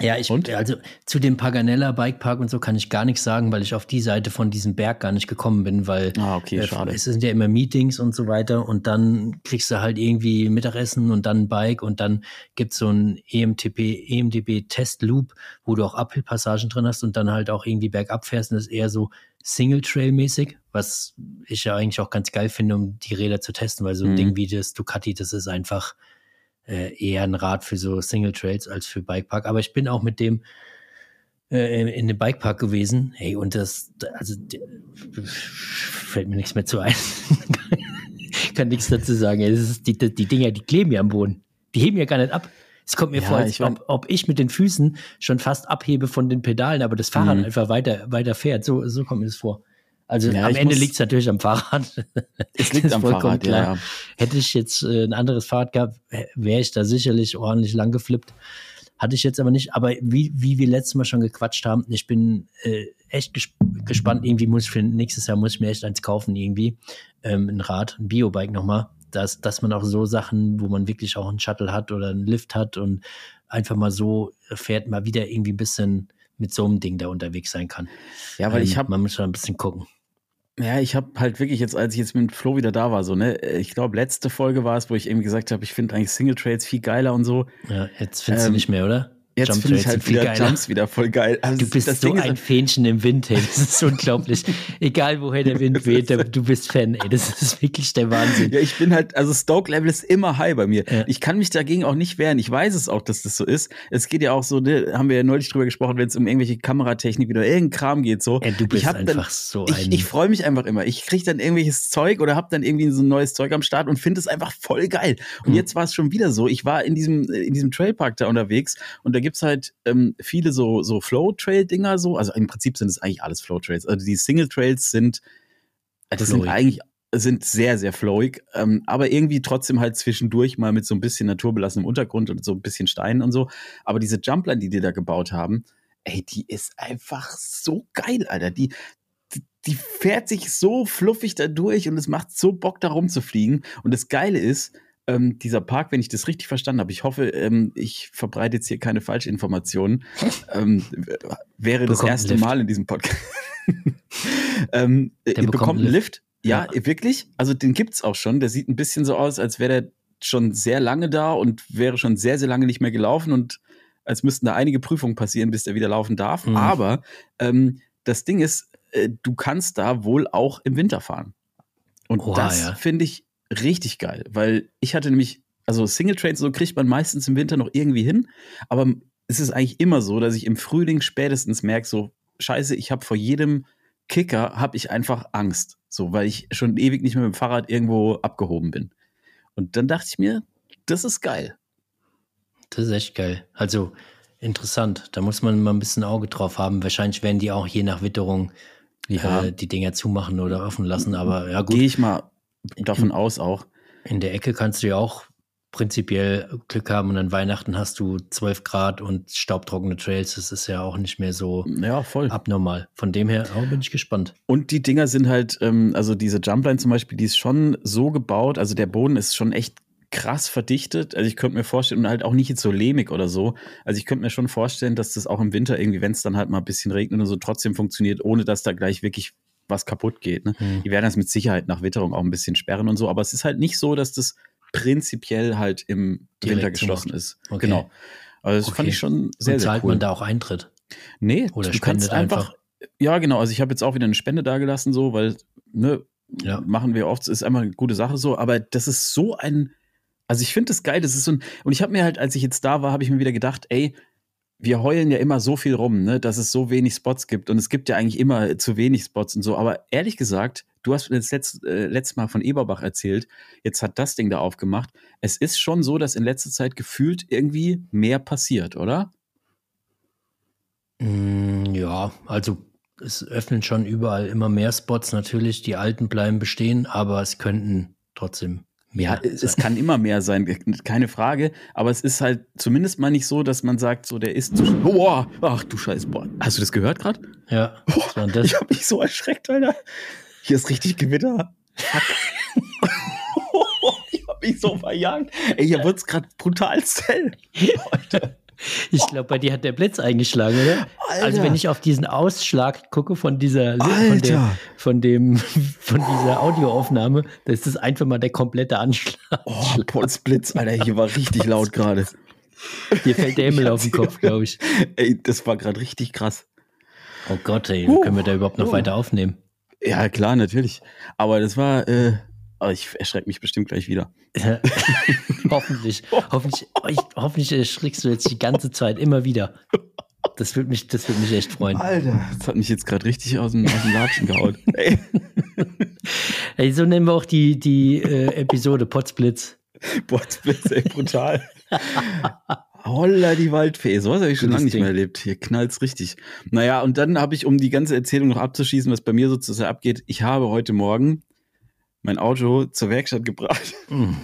Ja, ich, und? also zu dem Paganella Bikepark und so kann ich gar nichts sagen, weil ich auf die Seite von diesem Berg gar nicht gekommen bin, weil ah, okay, äh, schade. es sind ja immer Meetings und so weiter und dann kriegst du halt irgendwie Mittagessen und dann ein Bike und dann gibt's so ein EMTP, EMDB Test Loop, wo du auch Uphill-Passagen drin hast und dann halt auch irgendwie bergab fährst und das ist eher so Single-Trail-mäßig, was ich ja eigentlich auch ganz geil finde, um die Räder zu testen, weil so ein mhm. Ding wie das Ducati, das ist einfach äh, eher ein Rad für so Single Trails als für Bikepark. Aber ich bin auch mit dem äh, in dem Bikepark gewesen. Hey, und das, also fällt mir nichts mehr zu ein. Kann nichts dazu sagen. Ist die, die Dinger, die kleben ja am Boden. Die heben ja gar nicht ab. Es kommt mir ja, vor, als ich ob, ob, ich mit den Füßen schon fast abhebe von den Pedalen, aber das Fahrrad mhm. einfach weiter, weiter fährt. So, so kommt mir das vor. Also ja, am Ende liegt es natürlich am Fahrrad. Es liegt am Fahrrad, klar. Ja, Hätte ich jetzt äh, ein anderes Fahrrad gehabt, wäre ich da sicherlich ordentlich lang geflippt. Hatte ich jetzt aber nicht. Aber wie, wie wir letztes Mal schon gequatscht haben, ich bin äh, echt ges gespannt. Irgendwie muss ich für nächstes Jahr muss ich mir echt eins kaufen, irgendwie. Ähm, ein Rad, ein Biobike nochmal. Dass, dass man auch so Sachen, wo man wirklich auch einen Shuttle hat oder einen Lift hat und einfach mal so fährt, mal wieder irgendwie ein bisschen mit so einem Ding da unterwegs sein kann. Ja, weil ähm, ich habe. Man muss schon ein bisschen gucken. Ja, ich habe halt wirklich jetzt, als ich jetzt mit Flo wieder da war, so, ne, ich glaube, letzte Folge war es, wo ich eben gesagt habe, ich finde eigentlich Single Trades viel geiler und so. Ja, jetzt findest ähm, du nicht mehr, oder? Jetzt finde ich halt wieder geiler. Jumps wieder voll geil. Also du bist so Ding ein Fähnchen im Wind, ey. Das ist unglaublich. Egal woher der Wind weht, du bist Fan, ey. Das ist wirklich der Wahnsinn. Ja, ich bin halt, also Stoke-Level ist immer high bei mir. Ja. Ich kann mich dagegen auch nicht wehren. Ich weiß es auch, dass das so ist. Es geht ja auch so, ne, haben wir ja neulich drüber gesprochen, wenn es um irgendwelche Kameratechnik oder irgendein Kram geht, so. Ja, du bist einfach dann, so ein. Ich, ich freue mich einfach immer. Ich kriege dann irgendwelches Zeug oder habe dann irgendwie so ein neues Zeug am Start und finde es einfach voll geil. Und hm. jetzt war es schon wieder so. Ich war in diesem, in diesem Trailpark da unterwegs und da gibt's halt, ähm, viele so, so Flow-Trail-Dinger so. Also im Prinzip sind es eigentlich alles Flow-Trails. Also die Single-Trails sind, das flowig. sind eigentlich sind sehr, sehr flowig, ähm, aber irgendwie trotzdem halt zwischendurch mal mit so ein bisschen naturbelassenem Untergrund und so ein bisschen Steinen und so. Aber diese Jumpline, die die da gebaut haben, ey, die ist einfach so geil, Alter. Die, die, die fährt sich so fluffig da durch und es macht so Bock, da rumzufliegen. Und das Geile ist, ähm, dieser Park, wenn ich das richtig verstanden habe, ich hoffe, ähm, ich verbreite jetzt hier keine Falschinformationen, ähm, wäre das erste Mal in diesem Podcast. ähm, Der bekommt, bekommt einen Lift. Ja, ja, wirklich. Also den gibt's auch schon. Der sieht ein bisschen so aus, als wäre der schon sehr lange da und wäre schon sehr, sehr lange nicht mehr gelaufen und als müssten da einige Prüfungen passieren, bis der wieder laufen darf. Mhm. Aber ähm, das Ding ist, äh, du kannst da wohl auch im Winter fahren. Und Oha, das ja. finde ich richtig geil, weil ich hatte nämlich, also Single Trades so kriegt man meistens im Winter noch irgendwie hin, aber es ist eigentlich immer so, dass ich im Frühling spätestens merke, so scheiße, ich habe vor jedem Kicker habe ich einfach Angst, so weil ich schon ewig nicht mehr mit dem Fahrrad irgendwo abgehoben bin. Und dann dachte ich mir, das ist geil. Das ist echt geil. Also interessant. Da muss man mal ein bisschen Auge drauf haben. Wahrscheinlich werden die auch je nach Witterung ja. äh, die Dinger zumachen oder offen lassen. Aber ja, gut. Gehe ich mal davon in, aus auch. In der Ecke kannst du ja auch prinzipiell Glück haben und an Weihnachten hast du 12 Grad und staubtrockene Trails. Das ist ja auch nicht mehr so ja, voll. abnormal. Von dem her oh, bin ich gespannt. Und die Dinger sind halt, ähm, also diese Jumpline zum Beispiel, die ist schon so gebaut, also der Boden ist schon echt krass verdichtet. Also ich könnte mir vorstellen, und halt auch nicht jetzt so lehmig oder so. Also ich könnte mir schon vorstellen, dass das auch im Winter irgendwie, wenn es dann halt mal ein bisschen regnet und so, trotzdem funktioniert, ohne dass da gleich wirklich was kaputt geht. Ne? Mhm. Die werden das mit Sicherheit nach Witterung auch ein bisschen sperren und so, aber es ist halt nicht so, dass das prinzipiell halt im Direkt Winter geschlossen ist. Okay. Genau. Also das okay. fand ich schon sehr, und zahlt sehr cool. man da auch Eintritt? Nee, oder du kannst einfach, einfach. Ja, genau. Also ich habe jetzt auch wieder eine Spende dagelassen, so, weil, ne, ja. machen wir oft, ist einmal eine gute Sache so, aber das ist so ein also ich finde das geil, das ist so ein, und ich habe mir halt, als ich jetzt da war, habe ich mir wieder gedacht, ey, wir heulen ja immer so viel rum, ne, dass es so wenig Spots gibt und es gibt ja eigentlich immer zu wenig Spots und so, aber ehrlich gesagt, du hast das letzt, äh, letztes Mal von Eberbach erzählt, jetzt hat das Ding da aufgemacht. Es ist schon so, dass in letzter Zeit gefühlt irgendwie mehr passiert, oder? Mm, ja, also es öffnen schon überall immer mehr Spots. Natürlich, die alten bleiben bestehen, aber es könnten trotzdem ja, es kann immer mehr sein, keine Frage. Aber es ist halt zumindest mal nicht so, dass man sagt, so der ist zu. Oh, ach du Scheiß, boah. Hast du das gehört gerade? Ja. Boah, ich habe mich so erschreckt, Alter. Hier ist richtig Gewitter. ich habe mich so verjagt. Ey, hier wird's gerade brutal hell. Alter. Ich glaube, bei dir hat der Blitz eingeschlagen, oder? Alter. Also wenn ich auf diesen Ausschlag gucke von dieser von, der, von, dem von dieser Audioaufnahme, das ist das einfach mal der komplette Anschlag. Oh, Potzblitz, Alter, hier war richtig laut gerade. Dir fällt der Himmel auf den Kopf, glaube ich. Ey, das war gerade richtig krass. Oh Gott, ey, uh, können wir da überhaupt noch uh. weiter aufnehmen? Ja, klar, natürlich. Aber das war, äh, Oh, ich erschrecke mich bestimmt gleich wieder. hoffentlich. hoffentlich, ich, hoffentlich erschrickst du jetzt die ganze Zeit immer wieder. Das würde mich, das mich echt freuen. Alter, das hat mich jetzt gerade richtig aus dem, aus dem Latschen gehauen. Ey. Ey, so nennen wir auch die, die äh, Episode Potsblitz. Potsblitz, ey, brutal. Holla die Waldfee, sowas habe ich schon lange nicht mehr erlebt. Hier knallt's richtig. Naja, und dann habe ich, um die ganze Erzählung noch abzuschließen, was bei mir sozusagen abgeht, ich habe heute Morgen mein Auto zur Werkstatt gebracht. Mm.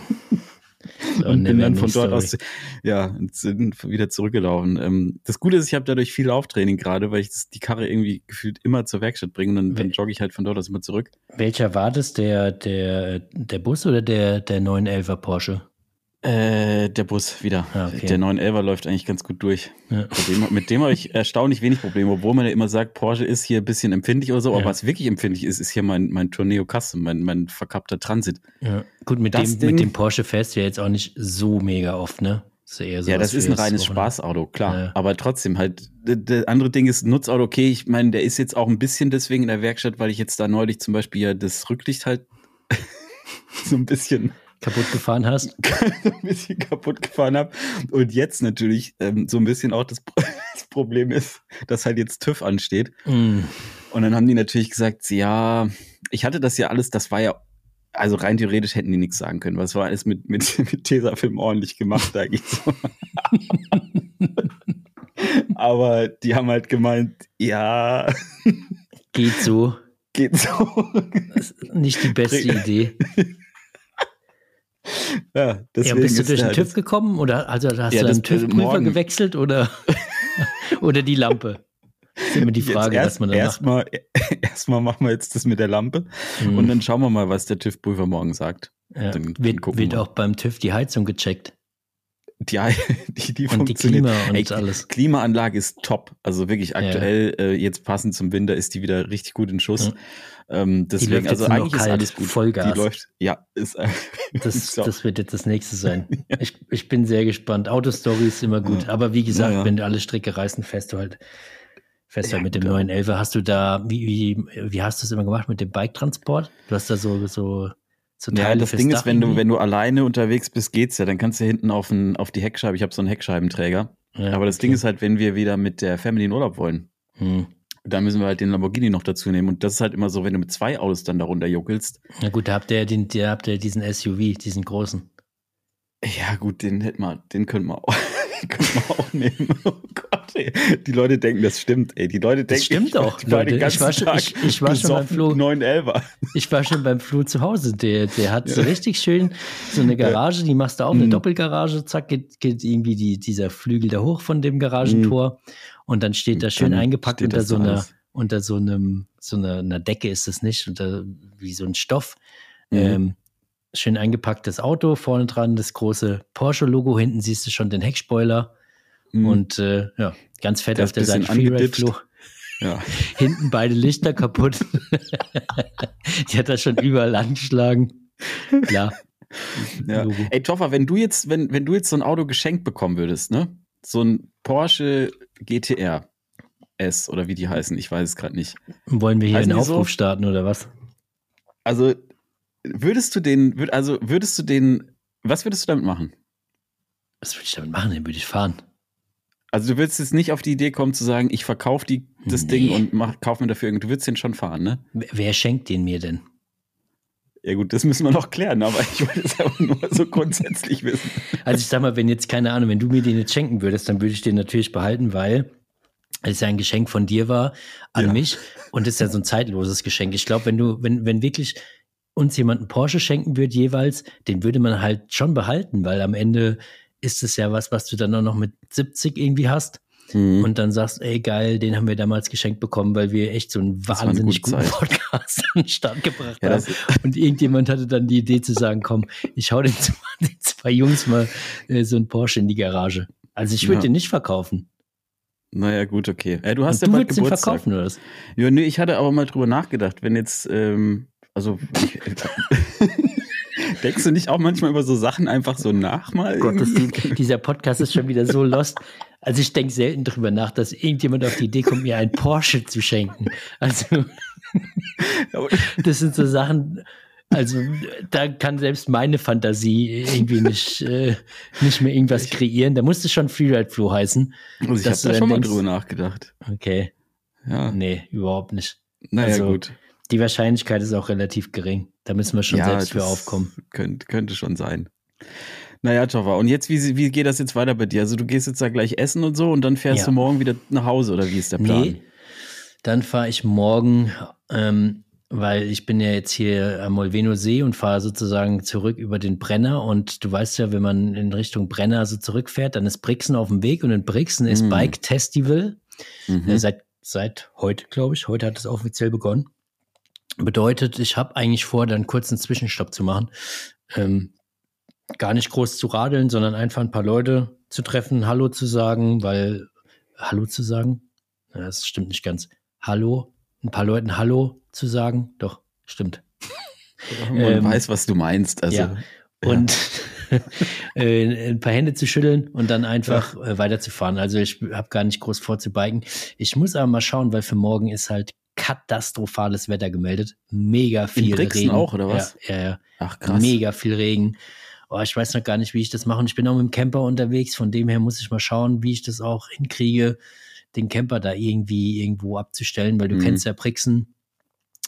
und bin dann von dort aus ja, sind wieder zurückgelaufen. Ähm, das Gute ist, ich habe dadurch viel Lauftraining gerade, weil ich das, die Karre irgendwie gefühlt immer zur Werkstatt bringe und dann, dann jogge ich halt von dort aus immer zurück. Welcher war das? Der, der, der Bus oder der, der 911er Porsche? Äh, der Bus wieder. Ah, okay. Der 911er läuft eigentlich ganz gut durch. Ja. Mit dem, mit dem habe ich erstaunlich wenig Probleme, obwohl man ja immer sagt, Porsche ist hier ein bisschen empfindlich oder so, ja. aber was wirklich empfindlich ist, ist hier mein, mein Tourneo Custom, mein, mein verkappter Transit. Ja. Gut, mit dem, Ding, mit dem Porsche fährst du ja jetzt auch nicht so mega oft, ne? Das ja, das ist ein reines Spaßauto, klar. Ja. Aber trotzdem halt, das andere Ding ist Nutzauto, okay, ich meine, der ist jetzt auch ein bisschen deswegen in der Werkstatt, weil ich jetzt da neulich zum Beispiel ja das Rücklicht halt so ein bisschen kaputt gefahren hast. ein bisschen kaputt gefahren habe. Und jetzt natürlich ähm, so ein bisschen auch das, das, Problem ist, dass halt jetzt TÜV ansteht. Mm. Und dann haben die natürlich gesagt, ja, ich hatte das ja alles, das war ja, also rein theoretisch hätten die nichts sagen können, es war alles mit, mit, mit Tesafilm ordentlich gemacht eigentlich so. Aber die haben halt gemeint, ja. Geht so. Geht so. nicht die beste Idee. Ja, ja, bist du durch den TÜV gekommen oder also hast ja, du einen TÜV-Prüfer gewechselt oder, oder die Lampe? Das ist immer die Frage, erst, was man dann erstmal, macht. Erstmal machen wir jetzt das mit der Lampe mhm. und dann schauen wir mal, was der TÜV-Prüfer morgen sagt. Ja, dann, wird, dann wird auch beim TÜV die Heizung gecheckt. Die, die, die und die Klima und Ey, alles. Klimaanlage ist top. Also wirklich aktuell, ja. äh, jetzt passend zum Winter, ist die wieder richtig gut in Schuss. Ja. Ähm, deswegen, also eigentlich ist alles gut. Vollgas. Die läuft, ja, ist das, so. das wird jetzt das nächste sein. ja. ich, ich bin sehr gespannt. Autostory ist immer gut. Aber wie gesagt, wenn du alle Stricke reißen, fährst du halt fest ja, mit dem neuen Elfer. Hast du da, wie, wie, wie hast du es immer gemacht mit dem Bike-Transport? Du hast da so, so, so Ja, das Ding ist, wenn du, wenn du alleine unterwegs bist, geht's ja. Dann kannst du hinten auf, ein, auf die Heckscheibe, ich habe so einen Heckscheibenträger. Ja, Aber das okay. Ding ist halt, wenn wir wieder mit der Family in Urlaub wollen, hm. Dann müssen wir halt den Lamborghini noch dazu nehmen. Und das ist halt immer so, wenn du mit zwei Autos dann darunter juckelst. Na gut, da habt ihr, den, da habt ihr diesen SUV, diesen großen. Ja, gut, den hätten wir, den könnten wir auch. Können wir auch nehmen. Oh Gott, ey. Die Leute denken, das stimmt, ey. Die Leute denken, das stimmt ich, auch. Leute, ich war schon, ich, ich war schon beim Flo. 911. Ich war schon beim Flo zu Hause. Der, der hat ja. so richtig schön so eine Garage, die machst du auch, eine mhm. Doppelgarage, zack, geht, geht irgendwie die, dieser Flügel da hoch von dem Garagentor. Mhm. Und dann steht da schön dann eingepackt unter so einer, unter so einem, so einer, einer Decke ist es nicht, unter wie so ein Stoff. Mhm. Ähm, schön eingepacktes Auto, vorne dran das große Porsche-Logo, hinten siehst du schon den Heckspoiler mhm. und äh, ja, ganz fett auf der Seite Freeride-Flo. Ja. Hinten beide Lichter kaputt. Die hat das schon überall angeschlagen. Klar. Ja. Ey, Toffer, wenn du jetzt, wenn, wenn du jetzt so ein Auto geschenkt bekommen würdest, ne? So ein Porsche GTR S oder wie die heißen, ich weiß es gerade nicht. Wollen wir hier heißen einen Aufruf so? starten oder was? Also Würdest du den, würd, also würdest du den, was würdest du damit machen? Was würde ich damit machen? Den würde ich fahren. Also du würdest jetzt nicht auf die Idee kommen zu sagen, ich verkaufe das nee. Ding und mach, kauf mir dafür irgendwas. Du würdest den schon fahren, ne? Wer schenkt den mir denn? Ja gut, das müssen wir noch klären, aber ich wollte es einfach nur so grundsätzlich wissen. Also ich sag mal, wenn jetzt, keine Ahnung, wenn du mir den jetzt schenken würdest, dann würde ich den natürlich behalten, weil es ja ein Geschenk von dir war an ja. mich und es ist ja so ein zeitloses Geschenk. Ich glaube, wenn du, wenn, wenn wirklich uns jemand einen Porsche schenken würde jeweils, den würde man halt schon behalten, weil am Ende ist es ja was, was du dann auch noch mit 70 irgendwie hast. Mhm. Und dann sagst, ey geil, den haben wir damals geschenkt bekommen, weil wir echt so einen wahnsinnig guten Zeit. Podcast an den Start gebracht ja, haben. Und irgendjemand hatte dann die Idee zu sagen, komm, ich hau den, den zwei Jungs mal äh, so einen Porsche in die Garage. Also ich würde ja. den nicht verkaufen. Naja, gut, okay. Äh, du hast Und ja du bald Geburtstag. Den verkaufen, oder was? Ja, nee, ich hatte aber mal drüber nachgedacht, wenn jetzt, ähm, also ich, denkst du nicht auch manchmal über so Sachen einfach so nach mal? Gott, die, dieser Podcast ist schon wieder so lost. Also ich denke selten drüber nach, dass irgendjemand auf die Idee kommt, mir einen Porsche zu schenken. Also das sind so Sachen, also da kann selbst meine Fantasie irgendwie nicht, äh, nicht mehr irgendwas kreieren. Da musste schon Freeride Flo heißen. Also ich habe da schon denkst, mal drüber nachgedacht. Okay. Ja. Nee, überhaupt nicht. Naja, also, gut. Die Wahrscheinlichkeit ist auch relativ gering. Da müssen wir schon ja, selbst für aufkommen. Könnte, könnte schon sein. Naja, Joffa, und jetzt, wie, wie geht das jetzt weiter bei dir? Also du gehst jetzt da gleich essen und so und dann fährst ja. du morgen wieder nach Hause oder wie ist der Plan? Nee, dann fahre ich morgen, ähm, weil ich bin ja jetzt hier am Molveno See und fahre sozusagen zurück über den Brenner und du weißt ja, wenn man in Richtung Brenner so zurückfährt, dann ist Brixen auf dem Weg und in Brixen ist mhm. Bike Festival mhm. äh, seit, seit heute, glaube ich. Heute hat es offiziell begonnen. Bedeutet, ich habe eigentlich vor, dann kurz einen Zwischenstopp zu machen. Ähm, gar nicht groß zu radeln, sondern einfach ein paar Leute zu treffen, Hallo zu sagen, weil Hallo zu sagen, ja, das stimmt nicht ganz. Hallo, ein paar Leuten Hallo zu sagen, doch, stimmt. Man ähm, weiß, was du meinst. Also, ja. Und äh, ein paar Hände zu schütteln und dann einfach ja. äh, weiterzufahren. Also ich habe gar nicht groß vor zu biken. Ich muss aber mal schauen, weil für morgen ist halt katastrophales Wetter gemeldet. Mega viel In Brixen Regen. auch, oder was? Ja, ja, ja. Ach, krass. Mega viel Regen. Oh, ich weiß noch gar nicht, wie ich das mache. Und ich bin auch mit dem Camper unterwegs. Von dem her muss ich mal schauen, wie ich das auch hinkriege, den Camper da irgendwie irgendwo abzustellen, weil du mhm. kennst ja Brixen.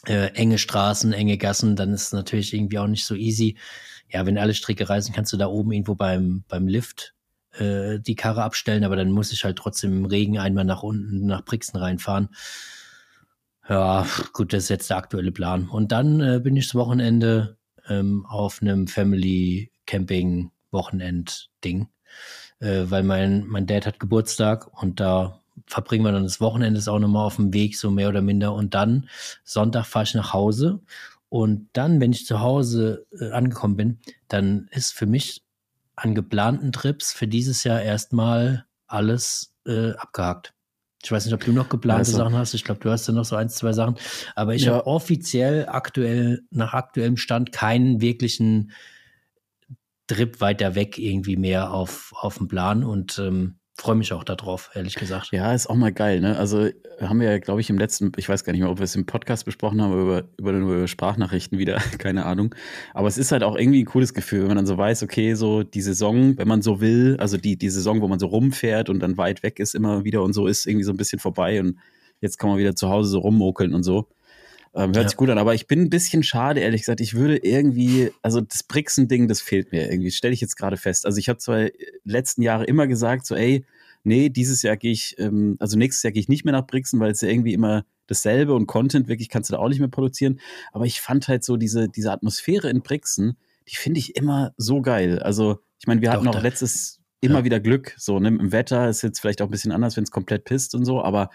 Äh, enge Straßen, enge Gassen, dann ist es natürlich irgendwie auch nicht so easy. Ja, wenn alle Stricke reisen, kannst du da oben irgendwo beim, beim Lift äh, die Karre abstellen, aber dann muss ich halt trotzdem im Regen einmal nach unten nach Brixen reinfahren. Ja, gut, das ist jetzt der aktuelle Plan. Und dann äh, bin ich das Wochenende ähm, auf einem Family Camping Wochenend Ding, äh, weil mein mein Dad hat Geburtstag und da verbringen wir dann das Wochenende auch nochmal auf dem Weg so mehr oder minder und dann Sonntag fahre ich nach Hause Und dann, wenn ich zu Hause äh, angekommen bin, dann ist für mich an geplanten Trips für dieses Jahr erstmal alles äh, abgehakt. Ich weiß nicht, ob du noch geplante also, Sachen hast. Ich glaube, du hast ja noch so ein, zwei Sachen. Aber ich ja. habe offiziell aktuell, nach aktuellem Stand, keinen wirklichen Trip weiter weg irgendwie mehr auf, auf dem Plan. Und ähm, freue mich auch darauf, ehrlich gesagt. Ja, ist auch mal geil, ne? Also haben wir ja, glaube ich, im letzten, ich weiß gar nicht mehr, ob wir es im Podcast besprochen haben, über, über, über Sprachnachrichten wieder, keine Ahnung. Aber es ist halt auch irgendwie ein cooles Gefühl, wenn man dann so weiß, okay, so die Saison, wenn man so will, also die, die Saison, wo man so rumfährt und dann weit weg ist immer wieder und so, ist irgendwie so ein bisschen vorbei und jetzt kann man wieder zu Hause so rummokeln und so. Ähm, hört ja. sich gut an, aber ich bin ein bisschen schade, ehrlich gesagt. Ich würde irgendwie, also das Brixen-Ding, das fehlt mir irgendwie, stelle ich jetzt gerade fest. Also ich habe zwar letzten Jahre immer gesagt, so, ey, nee, dieses Jahr gehe ich, ähm, also nächstes Jahr gehe ich nicht mehr nach Brixen, weil es ja irgendwie immer dasselbe und Content wirklich kannst du da auch nicht mehr produzieren. Aber ich fand halt so diese, diese Atmosphäre in Brixen, die finde ich immer so geil. Also, ich meine, wir hatten Doch, auch letztes immer ja. wieder Glück, so, ne, im Wetter ist jetzt vielleicht auch ein bisschen anders, wenn es komplett pisst und so, aber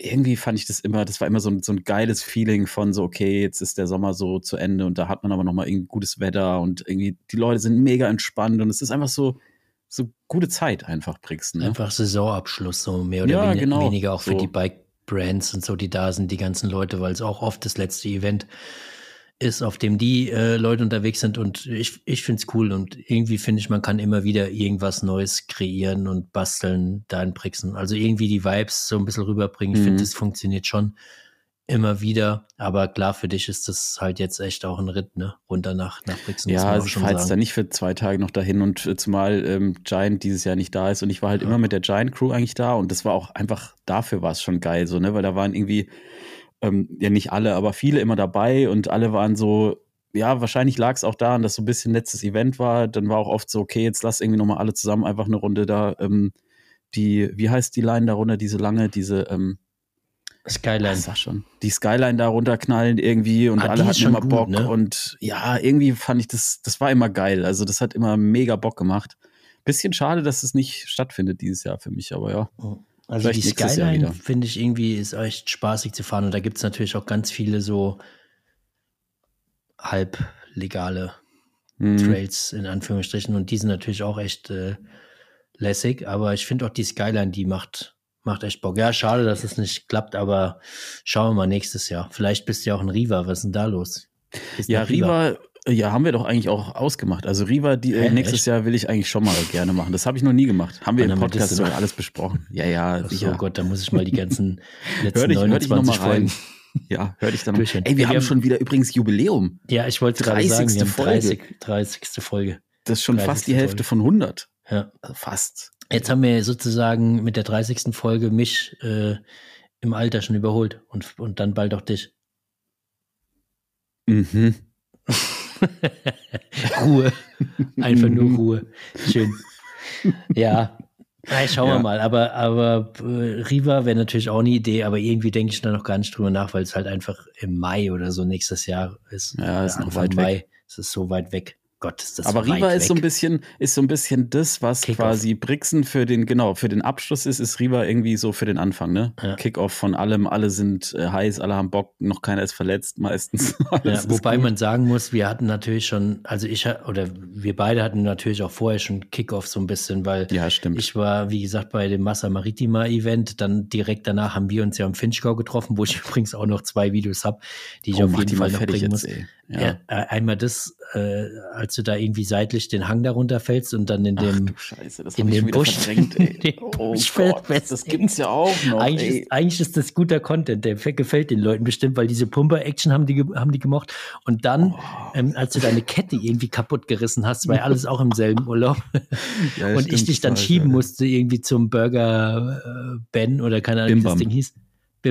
irgendwie fand ich das immer, das war immer so ein, so ein geiles Feeling von so, okay, jetzt ist der Sommer so zu Ende und da hat man aber nochmal irgendwie gutes Wetter und irgendwie die Leute sind mega entspannt und es ist einfach so, so gute Zeit einfach Brixen. Ne? Einfach Saisonabschluss, so mehr oder ja, wen genau. weniger auch für so. die Bike-Brands und so, die da sind, die ganzen Leute, weil es auch oft das letzte Event ist, auf dem die äh, Leute unterwegs sind und ich, ich finde es cool und irgendwie finde ich, man kann immer wieder irgendwas Neues kreieren und basteln da in Brixen. Also irgendwie die Vibes so ein bisschen rüberbringen. Ich mhm. finde, das funktioniert schon immer wieder. Aber klar, für dich ist das halt jetzt echt auch ein Ritt, ne? Runter nach, nach Brixen. Ja, also ich fahre jetzt da nicht für zwei Tage noch dahin und äh, zumal ähm, Giant dieses Jahr nicht da ist. Und ich war halt ja. immer mit der Giant Crew eigentlich da und das war auch einfach, dafür war es schon geil, so, ne? Weil da waren irgendwie ähm, ja nicht alle, aber viele immer dabei und alle waren so, ja, wahrscheinlich lag es auch daran, dass so ein bisschen letztes Event war. Dann war auch oft so, okay, jetzt lass irgendwie nochmal alle zusammen einfach eine Runde da, ähm, die, wie heißt die Line darunter, diese lange, diese, ähm, Skyline. Ach, sag schon. Die Skyline da runterknallen irgendwie und ah, alle hatten immer gut, Bock. Ne? Und ja, irgendwie fand ich das, das war immer geil. Also das hat immer mega Bock gemacht. Bisschen schade, dass es nicht stattfindet dieses Jahr für mich, aber ja. Oh. Also die Skyline finde ich irgendwie ist echt spaßig zu fahren und da gibt es natürlich auch ganz viele so halblegale mhm. Trails in Anführungsstrichen und die sind natürlich auch echt äh, lässig, aber ich finde auch die Skyline, die macht, macht echt Bock. Ja, schade, dass es nicht klappt, aber schauen wir mal nächstes Jahr. Vielleicht bist du ja auch ein Riva, was ist denn da los? ja, Riva, Riva ja, haben wir doch eigentlich auch ausgemacht. Also Riva, die, äh, nächstes echt? Jahr will ich eigentlich schon mal gerne machen. Das habe ich noch nie gemacht. Haben wir im Podcast sogar alles besprochen. Ja, ja, Ach sicher. Oh Gott, da muss ich mal die ganzen letzten hör dich, 29 hör dich Folgen. Ja, hör dich dann noch. Ey, wir, wir haben, haben schon wieder übrigens Jubiläum. Ja, ich wollte gerade sagen, wir haben 30, 30. Folge. Das ist schon fast die Hälfte Folge. von 100. Ja. Also fast. Jetzt haben wir sozusagen mit der 30. Folge mich äh, im Alter schon überholt und, und dann bald auch dich. Mhm. Ruhe. Einfach nur Ruhe. Schön. Ja. Na, schauen ja. wir mal. Aber, aber äh, Riva wäre natürlich auch eine Idee, aber irgendwie denke ich da noch gar nicht drüber nach, weil es halt einfach im Mai oder so nächstes Jahr ist. Ja, ist noch weit Mai. weg. Es ist so weit weg. Gott, ist das Aber Riva ist so ein bisschen, ist so ein bisschen das, was quasi Brixen für den, genau, für den Abschluss ist, ist Riva irgendwie so für den Anfang, ne? Ja. Kickoff von allem, alle sind äh, heiß, alle haben Bock, noch keiner ist verletzt meistens. ja, wobei man sagen muss, wir hatten natürlich schon, also ich oder wir beide hatten natürlich auch vorher schon Kickoff so ein bisschen, weil ja, stimmt. ich war, wie gesagt, bei dem Massa Maritima Event, dann direkt danach haben wir uns ja im Finchgau getroffen, wo ich übrigens auch noch zwei Videos habe, die ich oh, auf jeden Fall noch bringen jetzt, muss. Ja. Äh, einmal das, äh, als du da irgendwie seitlich den Hang darunter fällst und dann in dem, Ach, Scheiße, das in dem Busch, oh Gott, das gibt's ja auch noch. Eigentlich ist, eigentlich ist, das guter Content, der gefällt den Leuten bestimmt, weil diese Pumper-Action haben die, haben die gemocht. Und dann, oh. ähm, als du deine Kette irgendwie kaputt gerissen hast, war alles auch im selben Urlaub. Ja, und ich dich dann schieben musste irgendwie zum Burger äh, Ben oder keine Ahnung, wie das Ding hieß.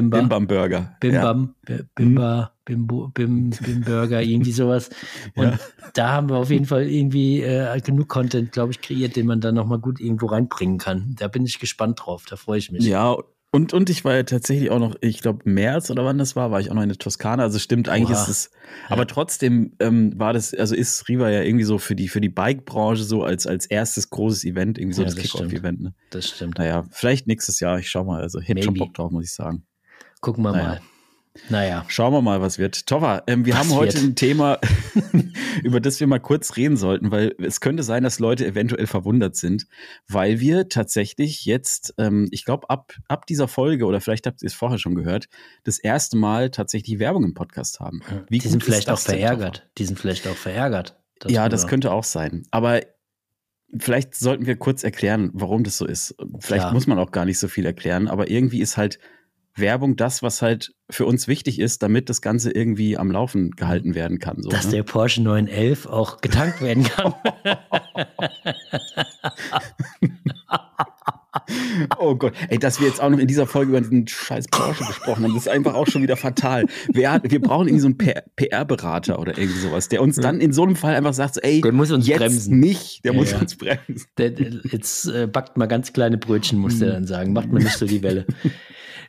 Bimba. Bimbam Burger. Bimbam, ja. Bimba, Bimbo, Bim, Bim Burger, irgendwie sowas. Und ja. da haben wir auf jeden Fall irgendwie äh, genug Content, glaube ich, kreiert, den man dann nochmal gut irgendwo reinbringen kann. Da bin ich gespannt drauf, da freue ich mich. Ja, und, und ich war ja tatsächlich auch noch, ich glaube, März oder wann das war, war ich auch noch in der Toskana. Also stimmt, eigentlich Oha. ist es, aber ja. trotzdem ähm, war das, also ist Riva ja irgendwie so für die, für die Bike-Branche so als, als erstes großes Event, irgendwie so ja, das, das Kick-Off-Event. Ne? Das stimmt. Naja, vielleicht nächstes Jahr, ich schau mal, also hätte schon Bock drauf, muss ich sagen. Gucken wir naja. mal. Naja. Schauen wir mal, was wird. Tova, ähm, wir was haben heute wird? ein Thema, über das wir mal kurz reden sollten, weil es könnte sein, dass Leute eventuell verwundert sind, weil wir tatsächlich jetzt, ähm, ich glaube, ab, ab dieser Folge, oder vielleicht habt ihr es vorher schon gehört, das erste Mal tatsächlich Werbung im Podcast haben. Wie die sind vielleicht auch verärgert. Die sind vielleicht auch verärgert. Ja, das könnte auch sein. Aber vielleicht sollten wir kurz erklären, warum das so ist. Vielleicht Klar. muss man auch gar nicht so viel erklären, aber irgendwie ist halt Werbung das, was halt für uns wichtig ist, damit das Ganze irgendwie am Laufen gehalten werden kann. So, Dass ne? der Porsche 911 auch getankt werden kann. oh Gott, ey, dass wir jetzt auch noch in dieser Folge über diesen scheiß Porsche gesprochen haben, das ist einfach auch schon wieder fatal. Wir, wir brauchen irgendwie so einen PR-Berater oder irgendwie sowas, der uns dann in so einem Fall einfach sagt, so, ey, der muss uns jetzt bremsen. nicht, der ja, muss ja. uns bremsen. Der, jetzt äh, backt mal ganz kleine Brötchen, muss der dann sagen, macht man nicht so die Welle.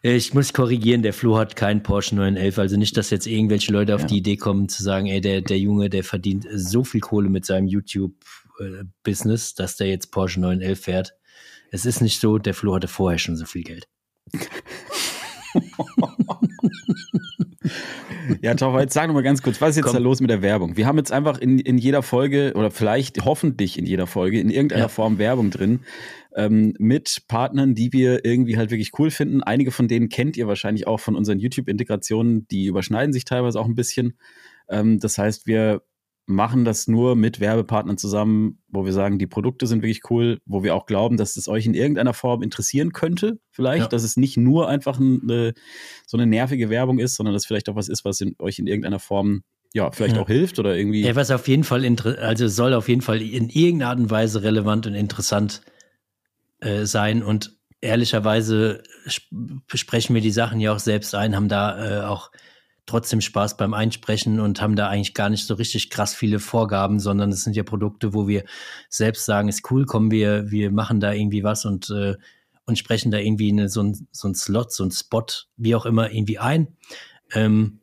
Ich muss korrigieren, der Flo hat keinen Porsche 911. Also nicht, dass jetzt irgendwelche Leute auf ja. die Idee kommen zu sagen, ey, der, der Junge, der verdient so viel Kohle mit seinem YouTube-Business, dass der jetzt Porsche 911 fährt. Es ist nicht so, der Flo hatte vorher schon so viel Geld. Ja, Taucher, jetzt sag noch mal ganz kurz, was ist jetzt Komm. da los mit der Werbung? Wir haben jetzt einfach in, in jeder Folge oder vielleicht hoffentlich in jeder Folge in irgendeiner ja. Form Werbung drin ähm, mit Partnern, die wir irgendwie halt wirklich cool finden. Einige von denen kennt ihr wahrscheinlich auch von unseren YouTube-Integrationen, die überschneiden sich teilweise auch ein bisschen. Ähm, das heißt, wir machen das nur mit Werbepartnern zusammen, wo wir sagen, die Produkte sind wirklich cool, wo wir auch glauben, dass es euch in irgendeiner Form interessieren könnte, vielleicht, ja. dass es nicht nur einfach eine, so eine nervige Werbung ist, sondern dass vielleicht auch was ist, was in, euch in irgendeiner Form ja, vielleicht ja. auch hilft oder irgendwie. Ja, was auf jeden Fall, also soll auf jeden Fall in irgendeiner Art und Weise relevant und interessant äh, sein und ehrlicherweise sprechen wir die Sachen ja auch selbst ein, haben da äh, auch trotzdem Spaß beim Einsprechen und haben da eigentlich gar nicht so richtig krass viele Vorgaben, sondern es sind ja Produkte, wo wir selbst sagen, ist cool, kommen wir, wir machen da irgendwie was und, äh, und sprechen da irgendwie eine, so, ein, so ein Slot, so ein Spot, wie auch immer, irgendwie ein. Ähm,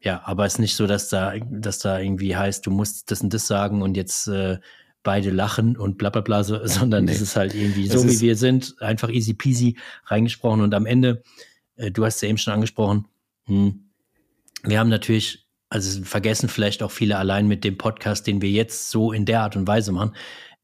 ja, aber es ist nicht so, dass da, dass da irgendwie heißt, du musst das und das sagen und jetzt äh, beide lachen und bla bla bla, so, sondern nee. es ist halt irgendwie so, wie wir sind, einfach easy peasy reingesprochen. Und am Ende, äh, du hast es ja eben schon angesprochen, hm, wir haben natürlich, also vergessen vielleicht auch viele allein mit dem Podcast, den wir jetzt so in der Art und Weise machen,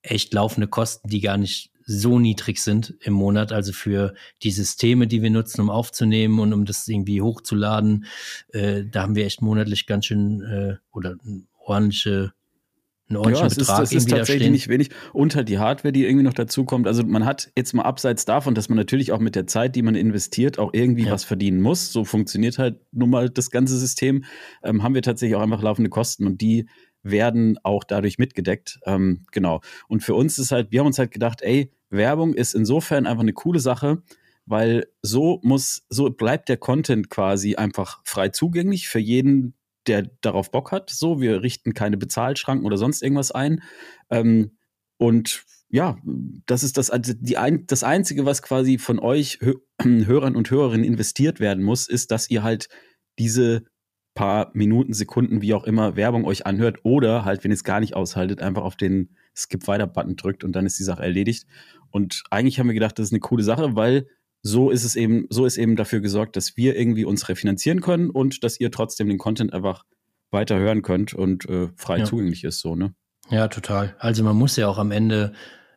echt laufende Kosten, die gar nicht so niedrig sind im Monat, also für die Systeme, die wir nutzen, um aufzunehmen und um das irgendwie hochzuladen, äh, da haben wir echt monatlich ganz schön äh, oder ordentliche einen ordentlichen ja, es Betrag ist, das ist tatsächlich nicht wenig. Und halt die Hardware, die irgendwie noch dazukommt. Also man hat jetzt mal abseits davon, dass man natürlich auch mit der Zeit, die man investiert, auch irgendwie ja. was verdienen muss. So funktioniert halt nun mal das ganze System. Ähm, haben wir tatsächlich auch einfach laufende Kosten und die werden auch dadurch mitgedeckt. Ähm, genau. Und für uns ist halt, wir haben uns halt gedacht, ey, Werbung ist insofern einfach eine coole Sache, weil so muss, so bleibt der Content quasi einfach frei zugänglich für jeden, der darauf Bock hat. So, wir richten keine Bezahlschranken oder sonst irgendwas ein. Ähm, und ja, das ist das, also die ein, das Einzige, was quasi von euch Hörern und Hörerinnen investiert werden muss, ist, dass ihr halt diese paar Minuten, Sekunden, wie auch immer, Werbung euch anhört oder halt, wenn ihr es gar nicht aushaltet, einfach auf den Skip-Weiter-Button drückt und dann ist die Sache erledigt. Und eigentlich haben wir gedacht, das ist eine coole Sache, weil so ist es eben, so ist eben dafür gesorgt, dass wir irgendwie uns refinanzieren können und dass ihr trotzdem den Content einfach weiter hören könnt und äh, frei ja. zugänglich ist, so, ne? Ja, total. Also man muss ja auch am Ende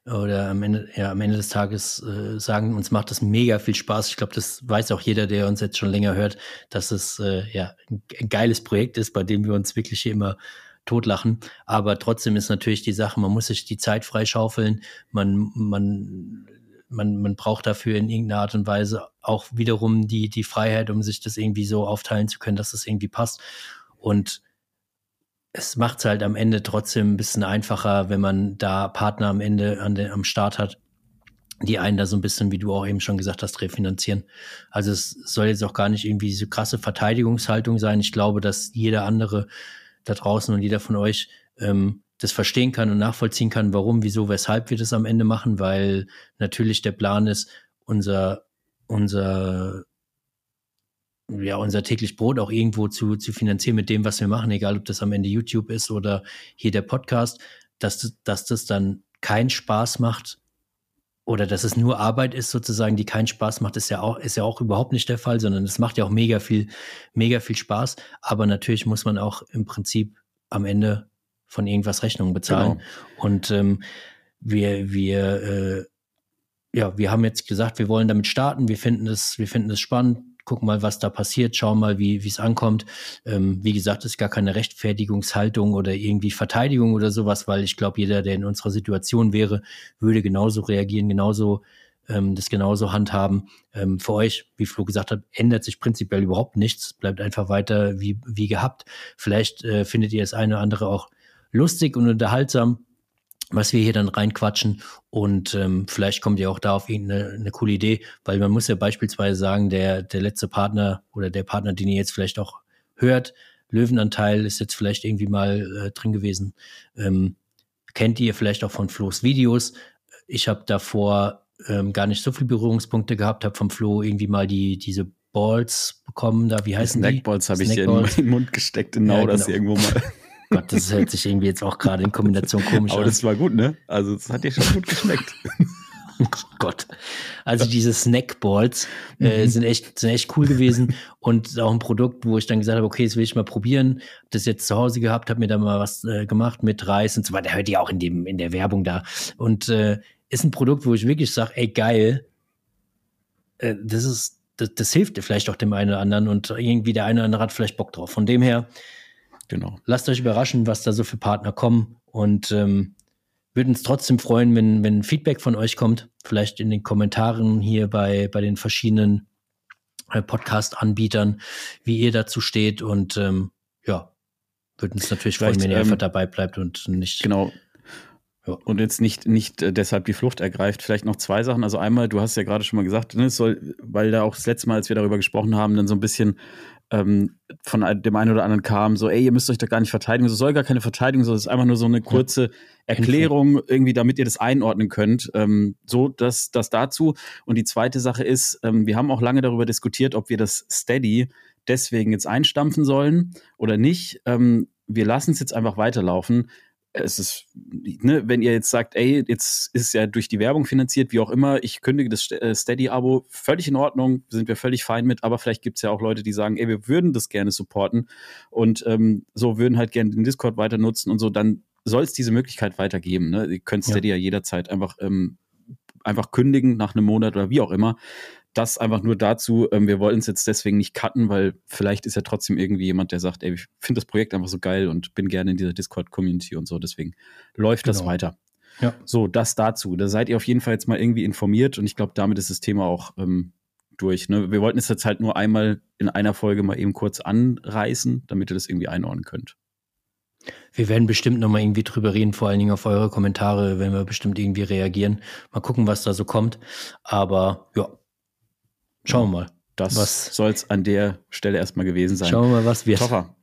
oder am Ende, ja, am Ende des Tages äh, sagen, uns macht das mega viel Spaß. Ich glaube, das weiß auch jeder, der uns jetzt schon länger hört, dass es äh, ja ein geiles Projekt ist, bei dem wir uns wirklich hier immer totlachen. Aber trotzdem ist natürlich die Sache, man muss sich die Zeit freischaufeln. Man, man man, man braucht dafür in irgendeiner Art und Weise auch wiederum die, die Freiheit, um sich das irgendwie so aufteilen zu können, dass das irgendwie passt. Und es macht es halt am Ende trotzdem ein bisschen einfacher, wenn man da Partner am Ende an der, am Start hat, die einen da so ein bisschen, wie du auch eben schon gesagt hast, refinanzieren. Also es soll jetzt auch gar nicht irgendwie so krasse Verteidigungshaltung sein. Ich glaube, dass jeder andere da draußen und jeder von euch ähm, das verstehen kann und nachvollziehen kann, warum, wieso, weshalb wir das am Ende machen, weil natürlich der Plan ist, unser, unser, ja, unser täglich Brot auch irgendwo zu, zu finanzieren mit dem, was wir machen, egal ob das am Ende YouTube ist oder hier der Podcast, dass, dass das dann keinen Spaß macht oder dass es nur Arbeit ist sozusagen, die keinen Spaß macht, ist ja auch, ist ja auch überhaupt nicht der Fall, sondern es macht ja auch mega viel, mega viel Spaß. Aber natürlich muss man auch im Prinzip am Ende von irgendwas Rechnungen bezahlen. Genau. Und ähm, wir, wir, äh, ja, wir haben jetzt gesagt, wir wollen damit starten. Wir finden es, wir finden es spannend gucken mal, was da passiert, schauen mal, wie es ankommt. Ähm, wie gesagt, ist gar keine Rechtfertigungshaltung oder irgendwie Verteidigung oder sowas, weil ich glaube, jeder, der in unserer Situation wäre, würde genauso reagieren, genauso ähm, das genauso handhaben. Ähm, für euch, wie Flo gesagt hat, ändert sich prinzipiell überhaupt nichts, bleibt einfach weiter wie, wie gehabt. Vielleicht äh, findet ihr das eine oder andere auch lustig und unterhaltsam was wir hier dann reinquatschen und ähm, vielleicht kommt ihr auch da auf irgendeine eine coole Idee, weil man muss ja beispielsweise sagen, der, der letzte Partner oder der Partner, den ihr jetzt vielleicht auch hört, Löwenanteil ist jetzt vielleicht irgendwie mal äh, drin gewesen. Ähm, kennt ihr vielleicht auch von Flo's Videos. Ich habe davor ähm, gar nicht so viele Berührungspunkte gehabt, habe vom Flo irgendwie mal die diese Balls bekommen, da wie heißen die? Snackballs habe ich dir in den Mund gesteckt, genau, ja, genau. das irgendwo mal. Gott, das hört sich irgendwie jetzt auch gerade in Kombination komisch Aber an. Aber das war gut, ne? Also, es hat dir schon gut geschmeckt. Oh Gott. Also diese Snackballs äh, mhm. sind echt sind echt cool gewesen und auch ein Produkt, wo ich dann gesagt habe, okay, das will ich mal probieren. Hab das jetzt zu Hause gehabt, habe mir da mal was äh, gemacht mit Reis und so weiter. Hört ihr auch in dem in der Werbung da und äh, ist ein Produkt, wo ich wirklich sage, ey geil, äh, das ist das, das hilft dir vielleicht auch dem einen oder anderen und irgendwie der eine oder andere hat vielleicht Bock drauf. Von dem her Genau. Lasst euch überraschen, was da so für Partner kommen und ähm, würden uns trotzdem freuen, wenn, wenn Feedback von euch kommt. Vielleicht in den Kommentaren hier bei, bei den verschiedenen äh, Podcast-Anbietern, wie ihr dazu steht. Und ähm, ja, würden uns natürlich Vielleicht, freuen, wenn ihr ähm, einfach dabei bleibt und nicht. Genau. Ja. Und jetzt nicht, nicht äh, deshalb die Flucht ergreift. Vielleicht noch zwei Sachen. Also einmal, du hast ja gerade schon mal gesagt, ne, es soll, weil da auch das letzte Mal, als wir darüber gesprochen haben, dann so ein bisschen ähm, von dem einen oder anderen kam, so, ey, ihr müsst euch da gar nicht verteidigen. So soll gar keine Verteidigung, sondern es ist einfach nur so eine kurze. Erklärung, irgendwie, damit ihr das einordnen könnt. Ähm, so, das, das dazu. Und die zweite Sache ist, ähm, wir haben auch lange darüber diskutiert, ob wir das Steady deswegen jetzt einstampfen sollen oder nicht. Ähm, wir lassen es jetzt einfach weiterlaufen es ist, ne, wenn ihr jetzt sagt, ey, jetzt ist es ja durch die Werbung finanziert, wie auch immer, ich kündige das äh, Steady-Abo, völlig in Ordnung, sind wir völlig fein mit, aber vielleicht gibt es ja auch Leute, die sagen, ey, wir würden das gerne supporten und ähm, so würden halt gerne den Discord weiter nutzen und so, dann soll es diese Möglichkeit weitergeben. Ne? Ihr könnt Steady ja, ja jederzeit einfach, ähm, einfach kündigen nach einem Monat oder wie auch immer das einfach nur dazu, ähm, wir wollen es jetzt deswegen nicht cutten, weil vielleicht ist ja trotzdem irgendwie jemand, der sagt, ey, ich finde das Projekt einfach so geil und bin gerne in dieser Discord-Community und so, deswegen läuft genau. das weiter. Ja. So, das dazu. Da seid ihr auf jeden Fall jetzt mal irgendwie informiert und ich glaube, damit ist das Thema auch ähm, durch. Ne? Wir wollten es jetzt halt nur einmal in einer Folge mal eben kurz anreißen, damit ihr das irgendwie einordnen könnt. Wir werden bestimmt noch mal irgendwie drüber reden, vor allen Dingen auf eure Kommentare, wenn wir bestimmt irgendwie reagieren. Mal gucken, was da so kommt. Aber ja, Schauen wir mal. Das soll es an der Stelle erstmal gewesen sein. Schauen wir mal, was wird. Toffer,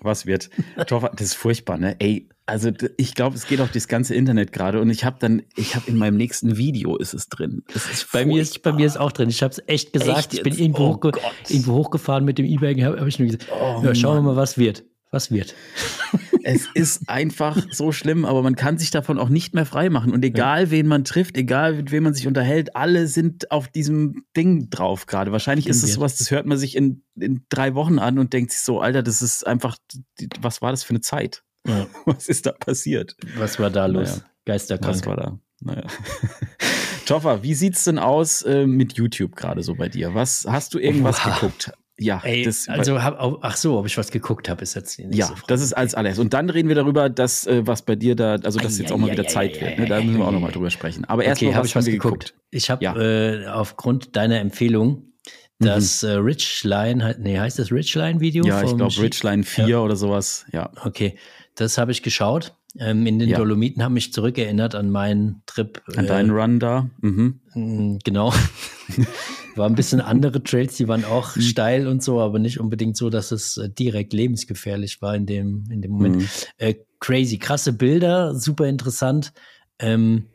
was wird? Toffer, das ist furchtbar, ne? Ey, also ich glaube, es geht auf das ganze Internet gerade und ich habe dann, ich habe in meinem nächsten Video ist es drin. Ist bei mir ist bei mir ist auch drin. Ich habe es echt gesagt. Echt ich bin irgendwo, oh hochge irgendwo, hochgefahren mit dem E-Bike, habe hab ich nur gesagt, oh, ja, schauen wir mal, was wird. Was wird? es ist einfach so schlimm, aber man kann sich davon auch nicht mehr frei machen. Und egal, ja. wen man trifft, egal, mit wem man sich unterhält, alle sind auf diesem Ding drauf gerade. Wahrscheinlich ist es sowas, das hört man sich in, in drei Wochen an und denkt sich so, Alter, das ist einfach, was war das für eine Zeit? Ja. Was ist da passiert? Was war da los? Naja. Geisterkrank. Was war da? Naja. Toffer, wie sieht's denn aus äh, mit YouTube gerade so bei dir? Was hast du irgendwas Oha. geguckt? Ja, Ey, das, also hab, ach so, ob ich was geguckt habe, ist jetzt nicht Ja, so das ist als alles. Und dann reden wir darüber, dass äh, was bei dir da, also dass jetzt auch mal wieder Zeit wird. Ne? Da müssen wir auch nochmal drüber sprechen. Aber erstmal okay, habe ich was geguckt. geguckt. Ich habe ja. äh, aufgrund deiner Empfehlung das mhm. äh, Richline, nee, heißt das Richline-Video? Ja, ich glaube Richline 4 ja. oder sowas. Ja. Okay, das habe ich geschaut. Ähm, in den ja. Dolomiten haben mich zurückerinnert an meinen Trip. An äh, deinen Run da. Mhm. Mm, genau. War ein bisschen andere Trails, die waren auch mhm. steil und so, aber nicht unbedingt so, dass es äh, direkt lebensgefährlich war in dem, in dem Moment. Mhm. Äh, crazy, krasse Bilder, super interessant. Ähm,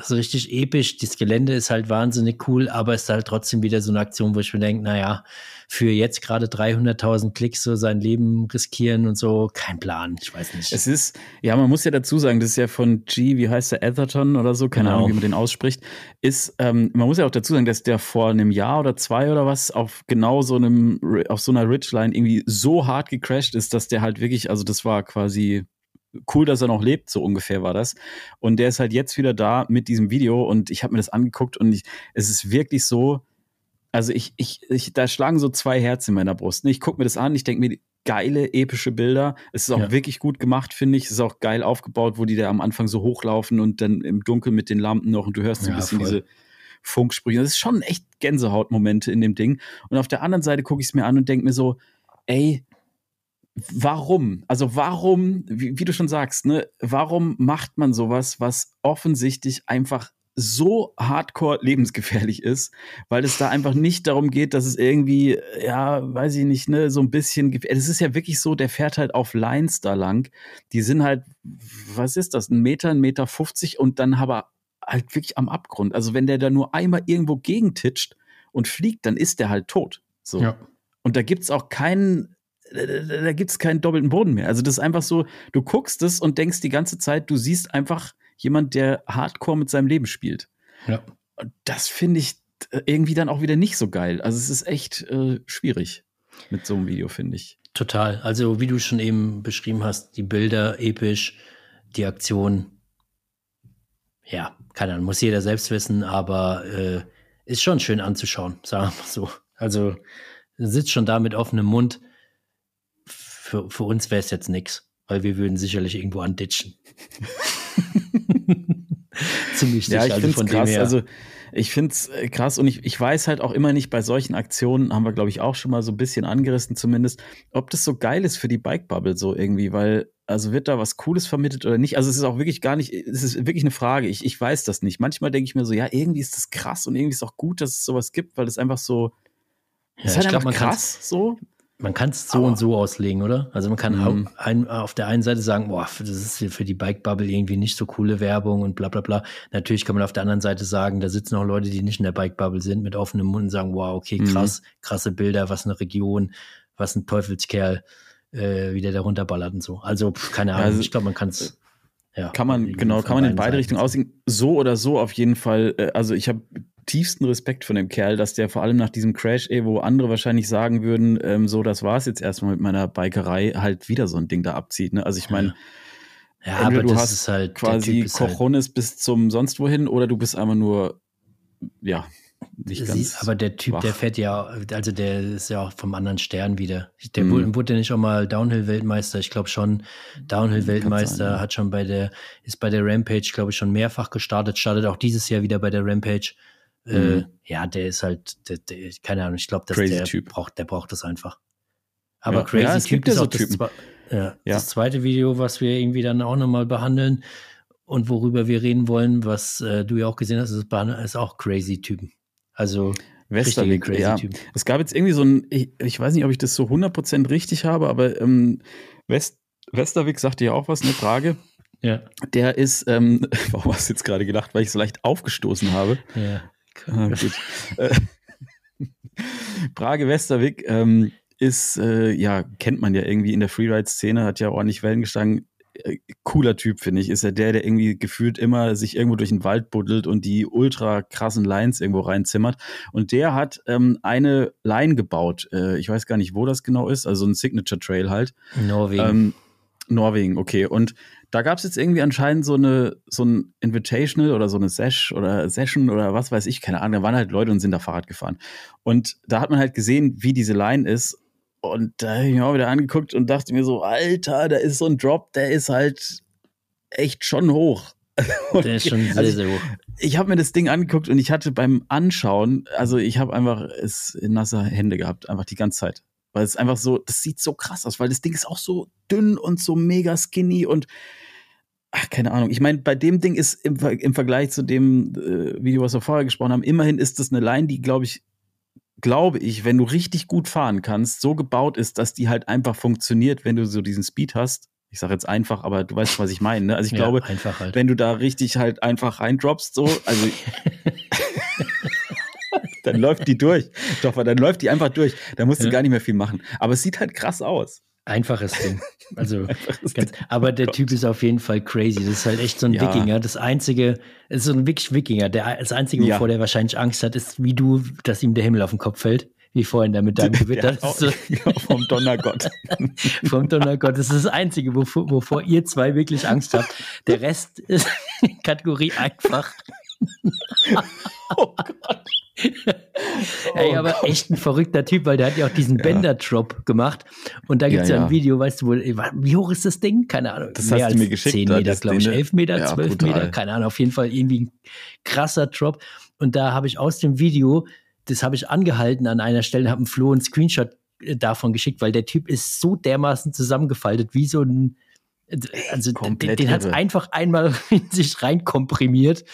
so richtig episch. Das Gelände ist halt wahnsinnig cool, aber es ist halt trotzdem wieder so eine Aktion, wo ich mir denke, naja, für jetzt gerade 300.000 Klicks so sein Leben riskieren und so, kein Plan, ich weiß nicht. Es ist, ja, man muss ja dazu sagen, das ist ja von G, wie heißt der, Atherton oder so, keine genau. Ahnung, wie man den ausspricht, ist, ähm, man muss ja auch dazu sagen, dass der vor einem Jahr oder zwei oder was auf genau so einem, auf so einer Ridgeline irgendwie so hart gecrashed ist, dass der halt wirklich, also das war quasi cool, dass er noch lebt, so ungefähr war das. Und der ist halt jetzt wieder da mit diesem Video und ich habe mir das angeguckt und ich, es ist wirklich so, also ich, ich, ich, da schlagen so zwei Herzen in meiner Brust. Ich gucke mir das an, ich denke mir, geile, epische Bilder. Es ist auch ja. wirklich gut gemacht, finde ich. Es ist auch geil aufgebaut, wo die da am Anfang so hochlaufen und dann im Dunkeln mit den Lampen noch und du hörst so ein ja, bisschen voll. diese Funksprüche. Das ist schon echt Gänsehautmomente in dem Ding. Und auf der anderen Seite gucke ich es mir an und denke mir so, ey, warum? Also warum, wie, wie, du schon sagst, ne, warum macht man sowas, was offensichtlich einfach so hardcore lebensgefährlich ist, weil es da einfach nicht darum geht, dass es irgendwie, ja, weiß ich nicht, ne, so ein bisschen, es ist ja wirklich so, der fährt halt auf Lines da lang, die sind halt, was ist das, ein Meter, ein Meter 50 und dann aber halt wirklich am Abgrund. Also wenn der da nur einmal irgendwo gegentitscht und fliegt, dann ist der halt tot. So. Ja. Und da gibt's auch keinen da, da gibt es keinen doppelten Boden mehr. Also das ist einfach so, du guckst es und denkst die ganze Zeit, du siehst einfach jemand, der Hardcore mit seinem Leben spielt. Ja. Und das finde ich irgendwie dann auch wieder nicht so geil. Also es ist echt äh, schwierig mit so einem Video, finde ich. Total. Also wie du schon eben beschrieben hast, die Bilder episch, die Aktion, ja, keine Ahnung, muss jeder selbst wissen, aber äh, ist schon schön anzuschauen, sagen wir mal so. Also sitzt schon da mit offenem Mund für, für uns wäre es jetzt nichts, weil wir würden sicherlich irgendwo anditschen. Ziemlich sicher. Ja, ich also finde es krass. Also ich finde es äh, krass und ich, ich weiß halt auch immer nicht bei solchen Aktionen, haben wir glaube ich auch schon mal so ein bisschen angerissen zumindest, ob das so geil ist für die Bike Bubble so irgendwie, weil also wird da was Cooles vermittelt oder nicht? Also es ist auch wirklich gar nicht, es ist wirklich eine Frage. Ich, ich weiß das nicht. Manchmal denke ich mir so, ja, irgendwie ist das krass und irgendwie ist es auch gut, dass es sowas gibt, weil es einfach so, ja, ist halt einfach glaub, krass so. Man kann es so Aber und so auslegen, oder? Also man kann mhm. ein, auf der einen Seite sagen, boah, das ist für die Bike-Bubble irgendwie nicht so coole Werbung und bla bla bla. Natürlich kann man auf der anderen Seite sagen, da sitzen auch Leute, die nicht in der Bike-Bubble sind, mit offenem Mund und sagen, wow, okay, mhm. krass, mhm. krasse Bilder, was eine Region, was ein Teufelskerl, äh, wie der da runterballert und so. Also, keine Ahnung, also, ich glaube, man kann es. Ja, kann man, genau, kann man in beide Richtungen aussehen. So oder so auf jeden Fall. Äh, also ich habe tiefsten Respekt von dem Kerl, dass der vor allem nach diesem Crash, ey, wo andere wahrscheinlich sagen würden, ähm, so, das war's jetzt erstmal mit meiner Bikerei, halt wieder so ein Ding da abzieht. Ne? Also ich meine, ja, aber du hast halt quasi Cojones halt bis zum sonst wohin oder du bist einfach nur, ja, nicht ganz. Siehst, aber der Typ, wach. der fährt ja, also der ist ja auch vom anderen Stern wieder. Der mhm. wurde, wurde nicht auch mal Downhill-Weltmeister. Ich glaube schon, Downhill-Weltmeister ja. hat schon bei der, ist bei der Rampage, glaube ich, schon mehrfach gestartet, startet auch dieses Jahr wieder bei der Rampage. Äh, mhm. ja, der ist halt, der, der, keine Ahnung, ich glaube, dass crazy der typ. braucht, der braucht das einfach. Aber ja. Crazy ja, Typ ist auch das, ja, das, zweite Video, was wir irgendwie dann auch nochmal behandeln und worüber wir reden wollen, was äh, du ja auch gesehen hast, ist, ist auch Crazy Typen. Also Westerweg, crazy ja. Typen. Es gab jetzt irgendwie so ein, ich, ich, weiß nicht, ob ich das so 100% richtig habe, aber ähm, West, Westerweg sagte ja auch was, eine Frage. Ja. Der ist, ähm, warum hast du jetzt gerade gedacht, weil ich so leicht aufgestoßen habe? Ja. Ah, gut. Äh, Brage Westerwick ähm, ist, äh, ja, kennt man ja irgendwie in der Freeride-Szene, hat ja ordentlich Wellen gestanden. Äh, cooler Typ, finde ich. Ist ja der, der irgendwie gefühlt immer sich irgendwo durch den Wald buddelt und die ultra krassen Lines irgendwo reinzimmert. Und der hat ähm, eine Line gebaut. Äh, ich weiß gar nicht, wo das genau ist, also ein Signature Trail halt. Norwegen. Ähm, Norwegen, okay. Und da gab es jetzt irgendwie anscheinend so eine so ein Invitational oder so eine Sesh oder Session oder was weiß ich, keine Ahnung. Da waren halt Leute und sind da Fahrrad gefahren. Und da hat man halt gesehen, wie diese Line ist. Und da habe ich mir auch wieder angeguckt und dachte mir so, Alter, da ist so ein Drop, der ist halt echt schon hoch. Der ist schon sehr, also sehr hoch. Ich habe mir das Ding angeguckt und ich hatte beim Anschauen, also ich habe einfach es in nasse Hände gehabt, einfach die ganze Zeit. Weil es einfach so, das sieht so krass aus, weil das Ding ist auch so dünn und so mega skinny und ach, keine Ahnung. Ich meine, bei dem Ding ist im, im Vergleich zu dem äh, Video, was wir vorher gesprochen haben, immerhin ist das eine Line, die, glaube ich, glaube ich, wenn du richtig gut fahren kannst, so gebaut ist, dass die halt einfach funktioniert, wenn du so diesen Speed hast, Ich sage jetzt einfach, aber du weißt, was ich meine. Ne? Also ich ja, glaube, halt. wenn du da richtig halt einfach reindroppst, so, also dann läuft die durch. Doch, dann läuft die einfach durch. Da musst du ja. gar nicht mehr viel machen. Aber es sieht halt krass aus. Einfaches Ding. Also, Einfaches ganz, Ding. aber der oh Typ ist auf jeden Fall crazy. Das ist halt echt so ein ja. Wikinger. Das einzige, ist so ein wirklich Wikinger. Der, das einzige, wovor ja. der wahrscheinlich Angst hat, ist wie du, dass ihm der Himmel auf den Kopf fällt. Wie vorhin da mit deinem Gewitter. Auch, so. vom Donnergott. vom Donnergott. Das ist das Einzige, wovor, wovor ihr zwei wirklich Angst habt. Der Rest ist Kategorie einfach. oh Gott. Ey, aber oh echt ein verrückter Typ, weil der hat ja auch diesen ja. Bender-Drop gemacht. Und da gibt es ja, ja, ein Video, weißt du, wo, wie hoch ist das Ding? Keine Ahnung. Das mehr hast du mir geschickt. 10 Meter, glaube ich. 11 Meter, ja, 12 brutal. Meter, keine Ahnung. Auf jeden Fall irgendwie ein krasser Drop. Und da habe ich aus dem Video, das habe ich angehalten an einer Stelle, habe einen Flo einen Screenshot äh, davon geschickt, weil der Typ ist so dermaßen zusammengefaltet, wie so ein also Komplett den, den hat es einfach einmal in sich reinkomprimiert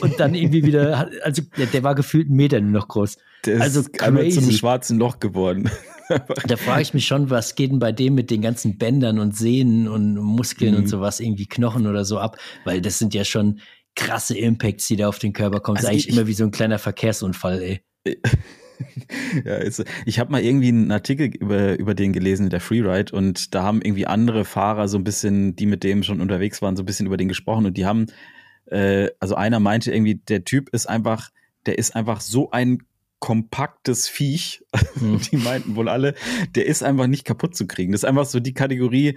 und dann irgendwie wieder, also der, der war gefühlt einen Meter nur noch groß. Der also ist einmal zum schwarzen Loch geworden. da frage ich mich schon, was geht denn bei dem mit den ganzen Bändern und Sehnen und Muskeln mhm. und sowas, irgendwie Knochen oder so ab, weil das sind ja schon krasse Impacts, die da auf den Körper kommen. Also das ist eigentlich ich, immer wie so ein kleiner Verkehrsunfall, ey. ja, ist, ich habe mal irgendwie einen Artikel über, über den gelesen, der Freeride, und da haben irgendwie andere Fahrer so ein bisschen, die mit dem schon unterwegs waren, so ein bisschen über den gesprochen und die haben, äh, also einer meinte irgendwie, der Typ ist einfach, der ist einfach so ein kompaktes Viech. Mhm. Die meinten wohl alle, der ist einfach nicht kaputt zu kriegen. Das ist einfach so die Kategorie,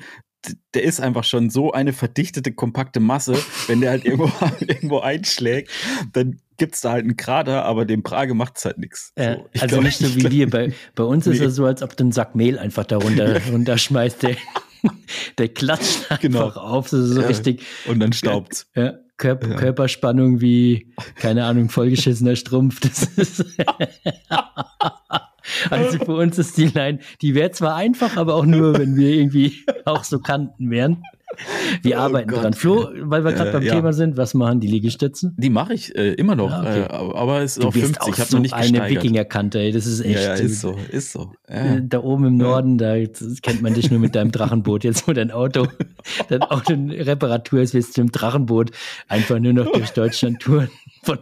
der ist einfach schon so eine verdichtete, kompakte Masse, wenn der halt irgendwo, irgendwo einschlägt, dann gibt es da halt einen Krater, aber dem Prage macht es halt nichts. Äh, so, also glaub, nicht so wie wir. Bei, bei uns nee. ist es so, als ob du einen Sack Mehl einfach darunter runterschmeißt. Der, der klatscht einfach genau. auf, so, so ja. richtig. Und dann staubt ja, Körper, ja. Körperspannung wie, keine Ahnung, vollgeschissener Strumpf. Das ist Also für uns ist die Line, die wäre zwar einfach, aber auch nur, wenn wir irgendwie auch so Kanten wären. Wir oh arbeiten Gott. dran. Flo, weil wir gerade äh, beim ja. Thema sind, was machen die Liegestützen? Die mache ich äh, immer noch, ah, okay. äh, aber es ist du auf 50. Auch ich habe so noch nicht eine Wikingerkante, ey. Das ist echt. Ja, ja ist so, ist so. Ja. Da oben im Norden, da kennt man dich nur mit deinem Drachenboot. Jetzt, wo dein Auto, dein Auto eine Reparatur ist, wirst du im Drachenboot einfach nur noch durch Deutschland touren. Von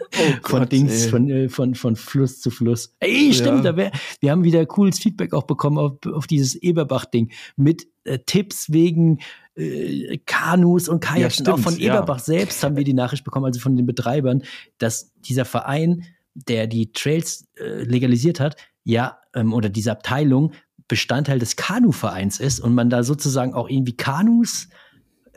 Oh Gott, von Dings, von, äh, von, von Fluss zu Fluss. Ey, stimmt, ja. da wär, wir haben wieder cooles Feedback auch bekommen auf, auf dieses Eberbach-Ding mit äh, Tipps wegen äh, Kanus und Kajaks. Ja, auch von Eberbach ja. selbst haben wir die Nachricht bekommen, also von den Betreibern, dass dieser Verein, der die Trails äh, legalisiert hat, ja, ähm, oder diese Abteilung Bestandteil des Kanu-Vereins ist und man da sozusagen auch irgendwie Kanus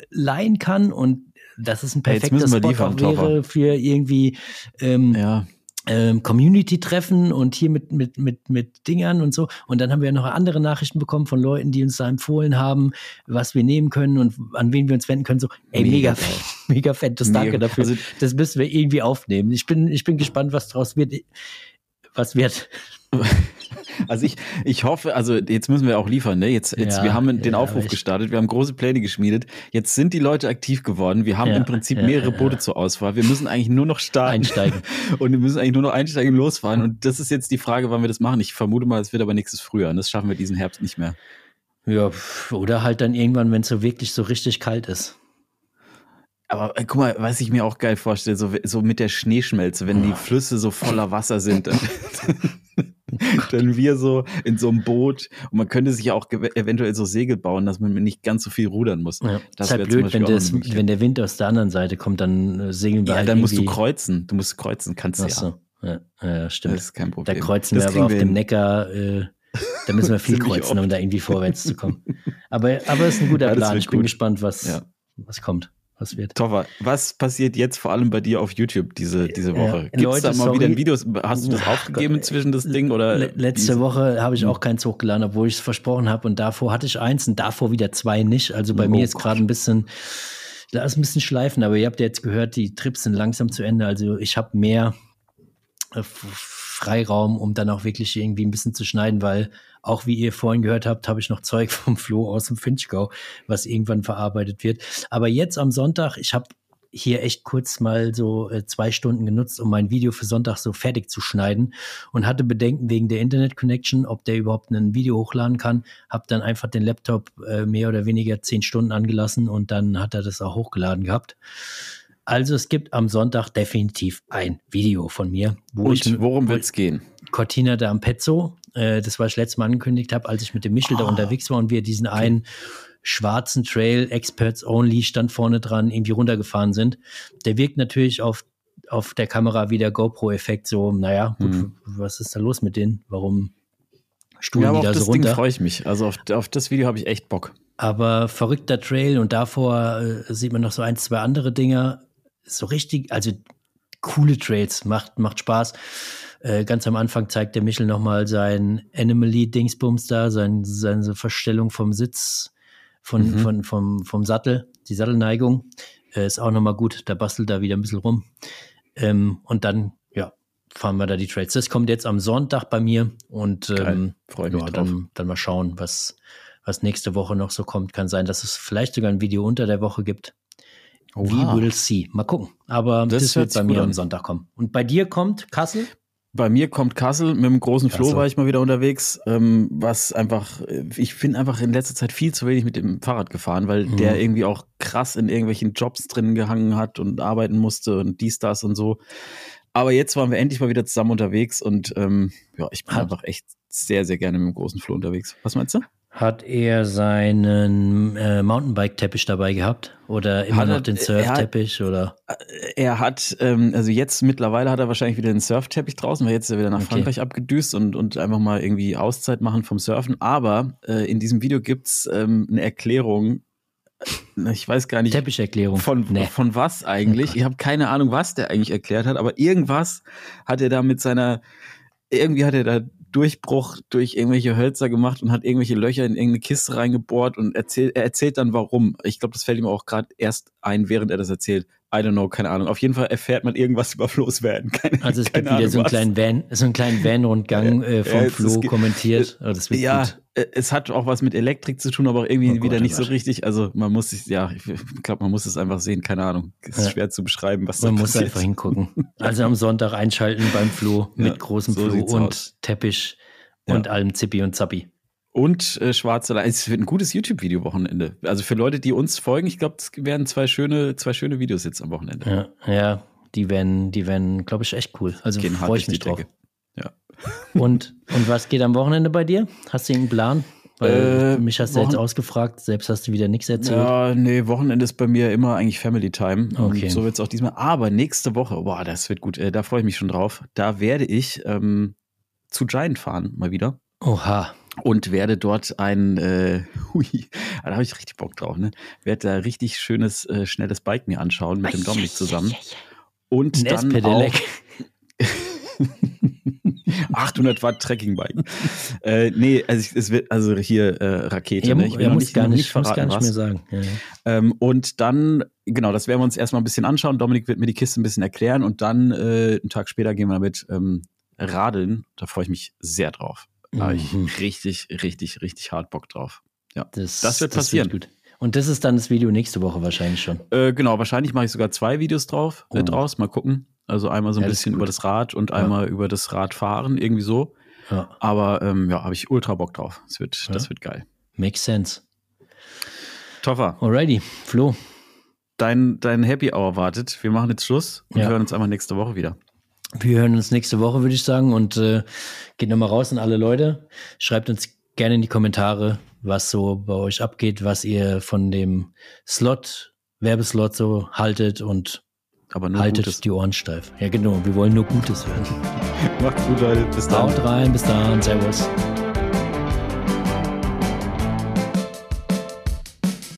leihen kann und das ist ein perfekter Spot liefern, wäre für irgendwie ähm, ja. ähm, Community-Treffen und hier mit, mit, mit, mit Dingern und so. Und dann haben wir noch andere Nachrichten bekommen von Leuten, die uns da empfohlen haben, was wir nehmen können und an wen wir uns wenden können. So, ey, mega, mega, mega fett, das danke dafür. Also, das müssen wir irgendwie aufnehmen. Ich bin, ich bin gespannt, was draus wird. Was wird. Also ich, ich hoffe, also jetzt müssen wir auch liefern, ne? Jetzt, jetzt ja, wir haben den ja, Aufruf gestartet, wir haben große Pläne geschmiedet. Jetzt sind die Leute aktiv geworden. Wir haben ja, im Prinzip mehrere Boote zur Auswahl. Wir müssen eigentlich nur noch starten. Einsteigen. Und wir müssen eigentlich nur noch einsteigen und losfahren. Und das ist jetzt die Frage, wann wir das machen. Ich vermute mal, es wird aber nächstes Frühjahr. Und das schaffen wir diesen Herbst nicht mehr. Ja, oder halt dann irgendwann, wenn es so wirklich so richtig kalt ist. Aber äh, guck mal, was ich mir auch geil vorstelle, so, so mit der Schneeschmelze, wenn die Flüsse so voller Wasser sind. dann wir so in so einem Boot und man könnte sich auch eventuell so Segel bauen, dass man nicht ganz so viel rudern muss. Ja, das ist halt blöd, wenn, das, wenn der Wind aus der anderen Seite kommt, dann äh, segeln wir ja, halt dann musst du kreuzen. Du musst kreuzen, kannst du ja. ja. Ja, stimmt. Das ist kein Problem. Da kreuzen das wir aber auf wir dem Neckar, äh, da müssen wir viel kreuzen, um da irgendwie vorwärts zu kommen. Aber, aber es ist ein guter Plan. Ich bin gut. gespannt, was, was kommt was wird. Toffer, was passiert jetzt vor allem bei dir auf YouTube diese, diese Woche? Äh, Gibt es da mal sorry. wieder ein Video? Hast du das aufgegeben Gott, zwischen das Ding? oder? Letzte Woche habe ich auch keins hochgeladen, obwohl ich es versprochen habe. Und davor hatte ich eins und davor wieder zwei nicht. Also bei oh mir ist gerade ein bisschen, da ist ein bisschen schleifen. Aber ihr habt ja jetzt gehört, die Trips sind langsam zu Ende. Also ich habe mehr äh, Freiraum, um dann auch wirklich irgendwie ein bisschen zu schneiden, weil auch wie ihr vorhin gehört habt, habe ich noch Zeug vom Flo aus dem Finchgau, was irgendwann verarbeitet wird. Aber jetzt am Sonntag, ich habe hier echt kurz mal so äh, zwei Stunden genutzt, um mein Video für Sonntag so fertig zu schneiden und hatte Bedenken wegen der Internet-Connection, ob der überhaupt ein Video hochladen kann. Hab dann einfach den Laptop äh, mehr oder weniger zehn Stunden angelassen und dann hat er das auch hochgeladen gehabt. Also es gibt am Sonntag definitiv ein Video von mir. Wo und ich, worum wird es gehen? Cortina de Ampezzo, äh, das was ich letztes Mal angekündigt habe, als ich mit dem Michel oh. da ah. unterwegs war und wir diesen einen schwarzen Trail, Experts Only, stand vorne dran, irgendwie runtergefahren sind. Der wirkt natürlich auf, auf der Kamera wie der GoPro-Effekt so, naja, gut, hm. was ist da los mit denen? Warum stuhlen ja, die da auf so das runter? Ding freue ich mich. Also auf, auf das Video habe ich echt Bock. Aber verrückter Trail und davor äh, sieht man noch so ein, zwei andere Dinger so richtig, also coole Trails, macht, macht Spaß. Äh, ganz am Anfang zeigt der Michel nochmal sein Animally-Dingsbums da, sein, seine Verstellung vom Sitz, von, mhm. von, vom, vom Sattel, die Sattelneigung. Äh, ist auch nochmal gut, da bastelt er wieder ein bisschen rum. Ähm, und dann, ja, fahren wir da die Trails. Das kommt jetzt am Sonntag bei mir und ähm, mich ja, dann, dann mal schauen, was, was nächste Woche noch so kommt. Kann sein, dass es vielleicht sogar ein Video unter der Woche gibt. Oha. We will see. Mal gucken. Aber das, das wird bei mir am Sonntag kommen. Und bei dir kommt Kassel? Bei mir kommt Kassel. Mit dem großen Flo war ich mal wieder unterwegs. Ähm, was einfach, ich finde einfach in letzter Zeit viel zu wenig mit dem Fahrrad gefahren, weil mhm. der irgendwie auch krass in irgendwelchen Jobs drin gehangen hat und arbeiten musste und dies, das und so. Aber jetzt waren wir endlich mal wieder zusammen unterwegs und ähm, ja, ich bin hat. einfach echt sehr, sehr gerne mit dem großen Flo unterwegs. Was meinst du? Hat er seinen äh, Mountainbike-Teppich dabei gehabt? Oder immer hat noch den Surf-Teppich? Oder? Er hat, ähm, also jetzt mittlerweile hat er wahrscheinlich wieder den Surf-Teppich drauchen, weil jetzt ist er wieder nach okay. Frankreich abgedüst und, und einfach mal irgendwie Auszeit machen vom Surfen. Aber äh, in diesem Video gibt's ähm, eine Erklärung, äh, ich weiß gar nicht. Teppicherklärung. Von, nee. von was eigentlich? Oh ich habe keine Ahnung, was der eigentlich erklärt hat, aber irgendwas hat er da mit seiner, irgendwie hat er da Durchbruch durch irgendwelche Hölzer gemacht und hat irgendwelche Löcher in irgendeine Kiste reingebohrt und erzählt, er erzählt dann warum. Ich glaube, das fällt ihm auch gerade erst ein, während er das erzählt. I don't know, keine Ahnung. Auf jeden Fall erfährt man irgendwas über Flo's Van. Keine, also es gibt wieder Ahnung, so einen kleinen Van, so einen kleinen Van-Rundgang äh, vom ja, Flo kommentiert. Oh, ja, gut. Äh, es hat auch was mit Elektrik zu tun, aber auch irgendwie oh Gott, wieder nicht so richtig. Also man muss sich, ja, ich glaube, man muss es einfach sehen. Keine Ahnung. Es ist ja. schwer zu beschreiben, was man da passiert. Man muss einfach hingucken. Also am Sonntag einschalten beim Flo mit ja, großem so Flo und aus. Teppich und allem Zippi und Zappi und äh, Schwarze Leine. Es wird ein gutes YouTube-Video-Wochenende. Also für Leute, die uns folgen, ich glaube, es werden zwei schöne, zwei schöne Videos jetzt am Wochenende. Ja, ja die werden, die werden, glaube ich, echt cool. Also freue ich mich drauf. Ja. Und, und was geht am Wochenende bei dir? Hast du einen Plan? Weil äh, mich hast du jetzt ausgefragt, selbst hast du wieder nichts erzählt. Ja, nee, Wochenende ist bei mir immer eigentlich Family Time. Okay. Und so wird es auch diesmal. Aber nächste Woche, boah, das wird gut. Äh, da freue ich mich schon drauf. Da werde ich ähm, zu Giant fahren, mal wieder. Oha und werde dort ein, äh, hui, da habe ich richtig Bock drauf, ne? Werde da richtig schönes, äh, schnelles Bike mir anschauen mit dem Dominik zusammen. Und ein dann auch 800 Watt Trekkingbike. äh, nee, also es wird also hier äh, Rakete. Ja, ne? Ich will muss nicht, gar nicht, nicht verraten, muss gar nicht mehr sagen. Ja, ja. Ähm, und dann, genau, das werden wir uns erstmal ein bisschen anschauen. Dominik wird mir die Kiste ein bisschen erklären und dann äh, einen Tag später gehen wir damit ähm, radeln. Da freue ich mich sehr drauf. Da habe ich mhm. richtig, richtig, richtig hart Bock drauf. Ja, das, das wird passieren. Das wird Und das ist dann das Video nächste Woche wahrscheinlich schon. Äh, genau, wahrscheinlich mache ich sogar zwei Videos drauf, äh, oh. draus. Mal gucken. Also einmal so ein ja, bisschen über das Rad und ja. einmal über das Radfahren, irgendwie so. Ja. Aber ähm, ja, habe ich ultra Bock drauf. Das wird, das wird geil. Makes sense. Toffer. Alrighty, Flo. Dein, dein Happy Hour wartet. Wir machen jetzt Schluss und hören uns einmal nächste Woche wieder. Wir hören uns nächste Woche, würde ich sagen. Und äh, geht nochmal raus an alle Leute. Schreibt uns gerne in die Kommentare, was so bei euch abgeht, was ihr von dem Slot, Werbeslot so haltet und aber nur haltet Gutes. die Ohren steif. Ja, genau. Wir wollen nur Gutes hören. Macht's gut, Leute. Bis dann. Haut rein. Bis dann. Servus.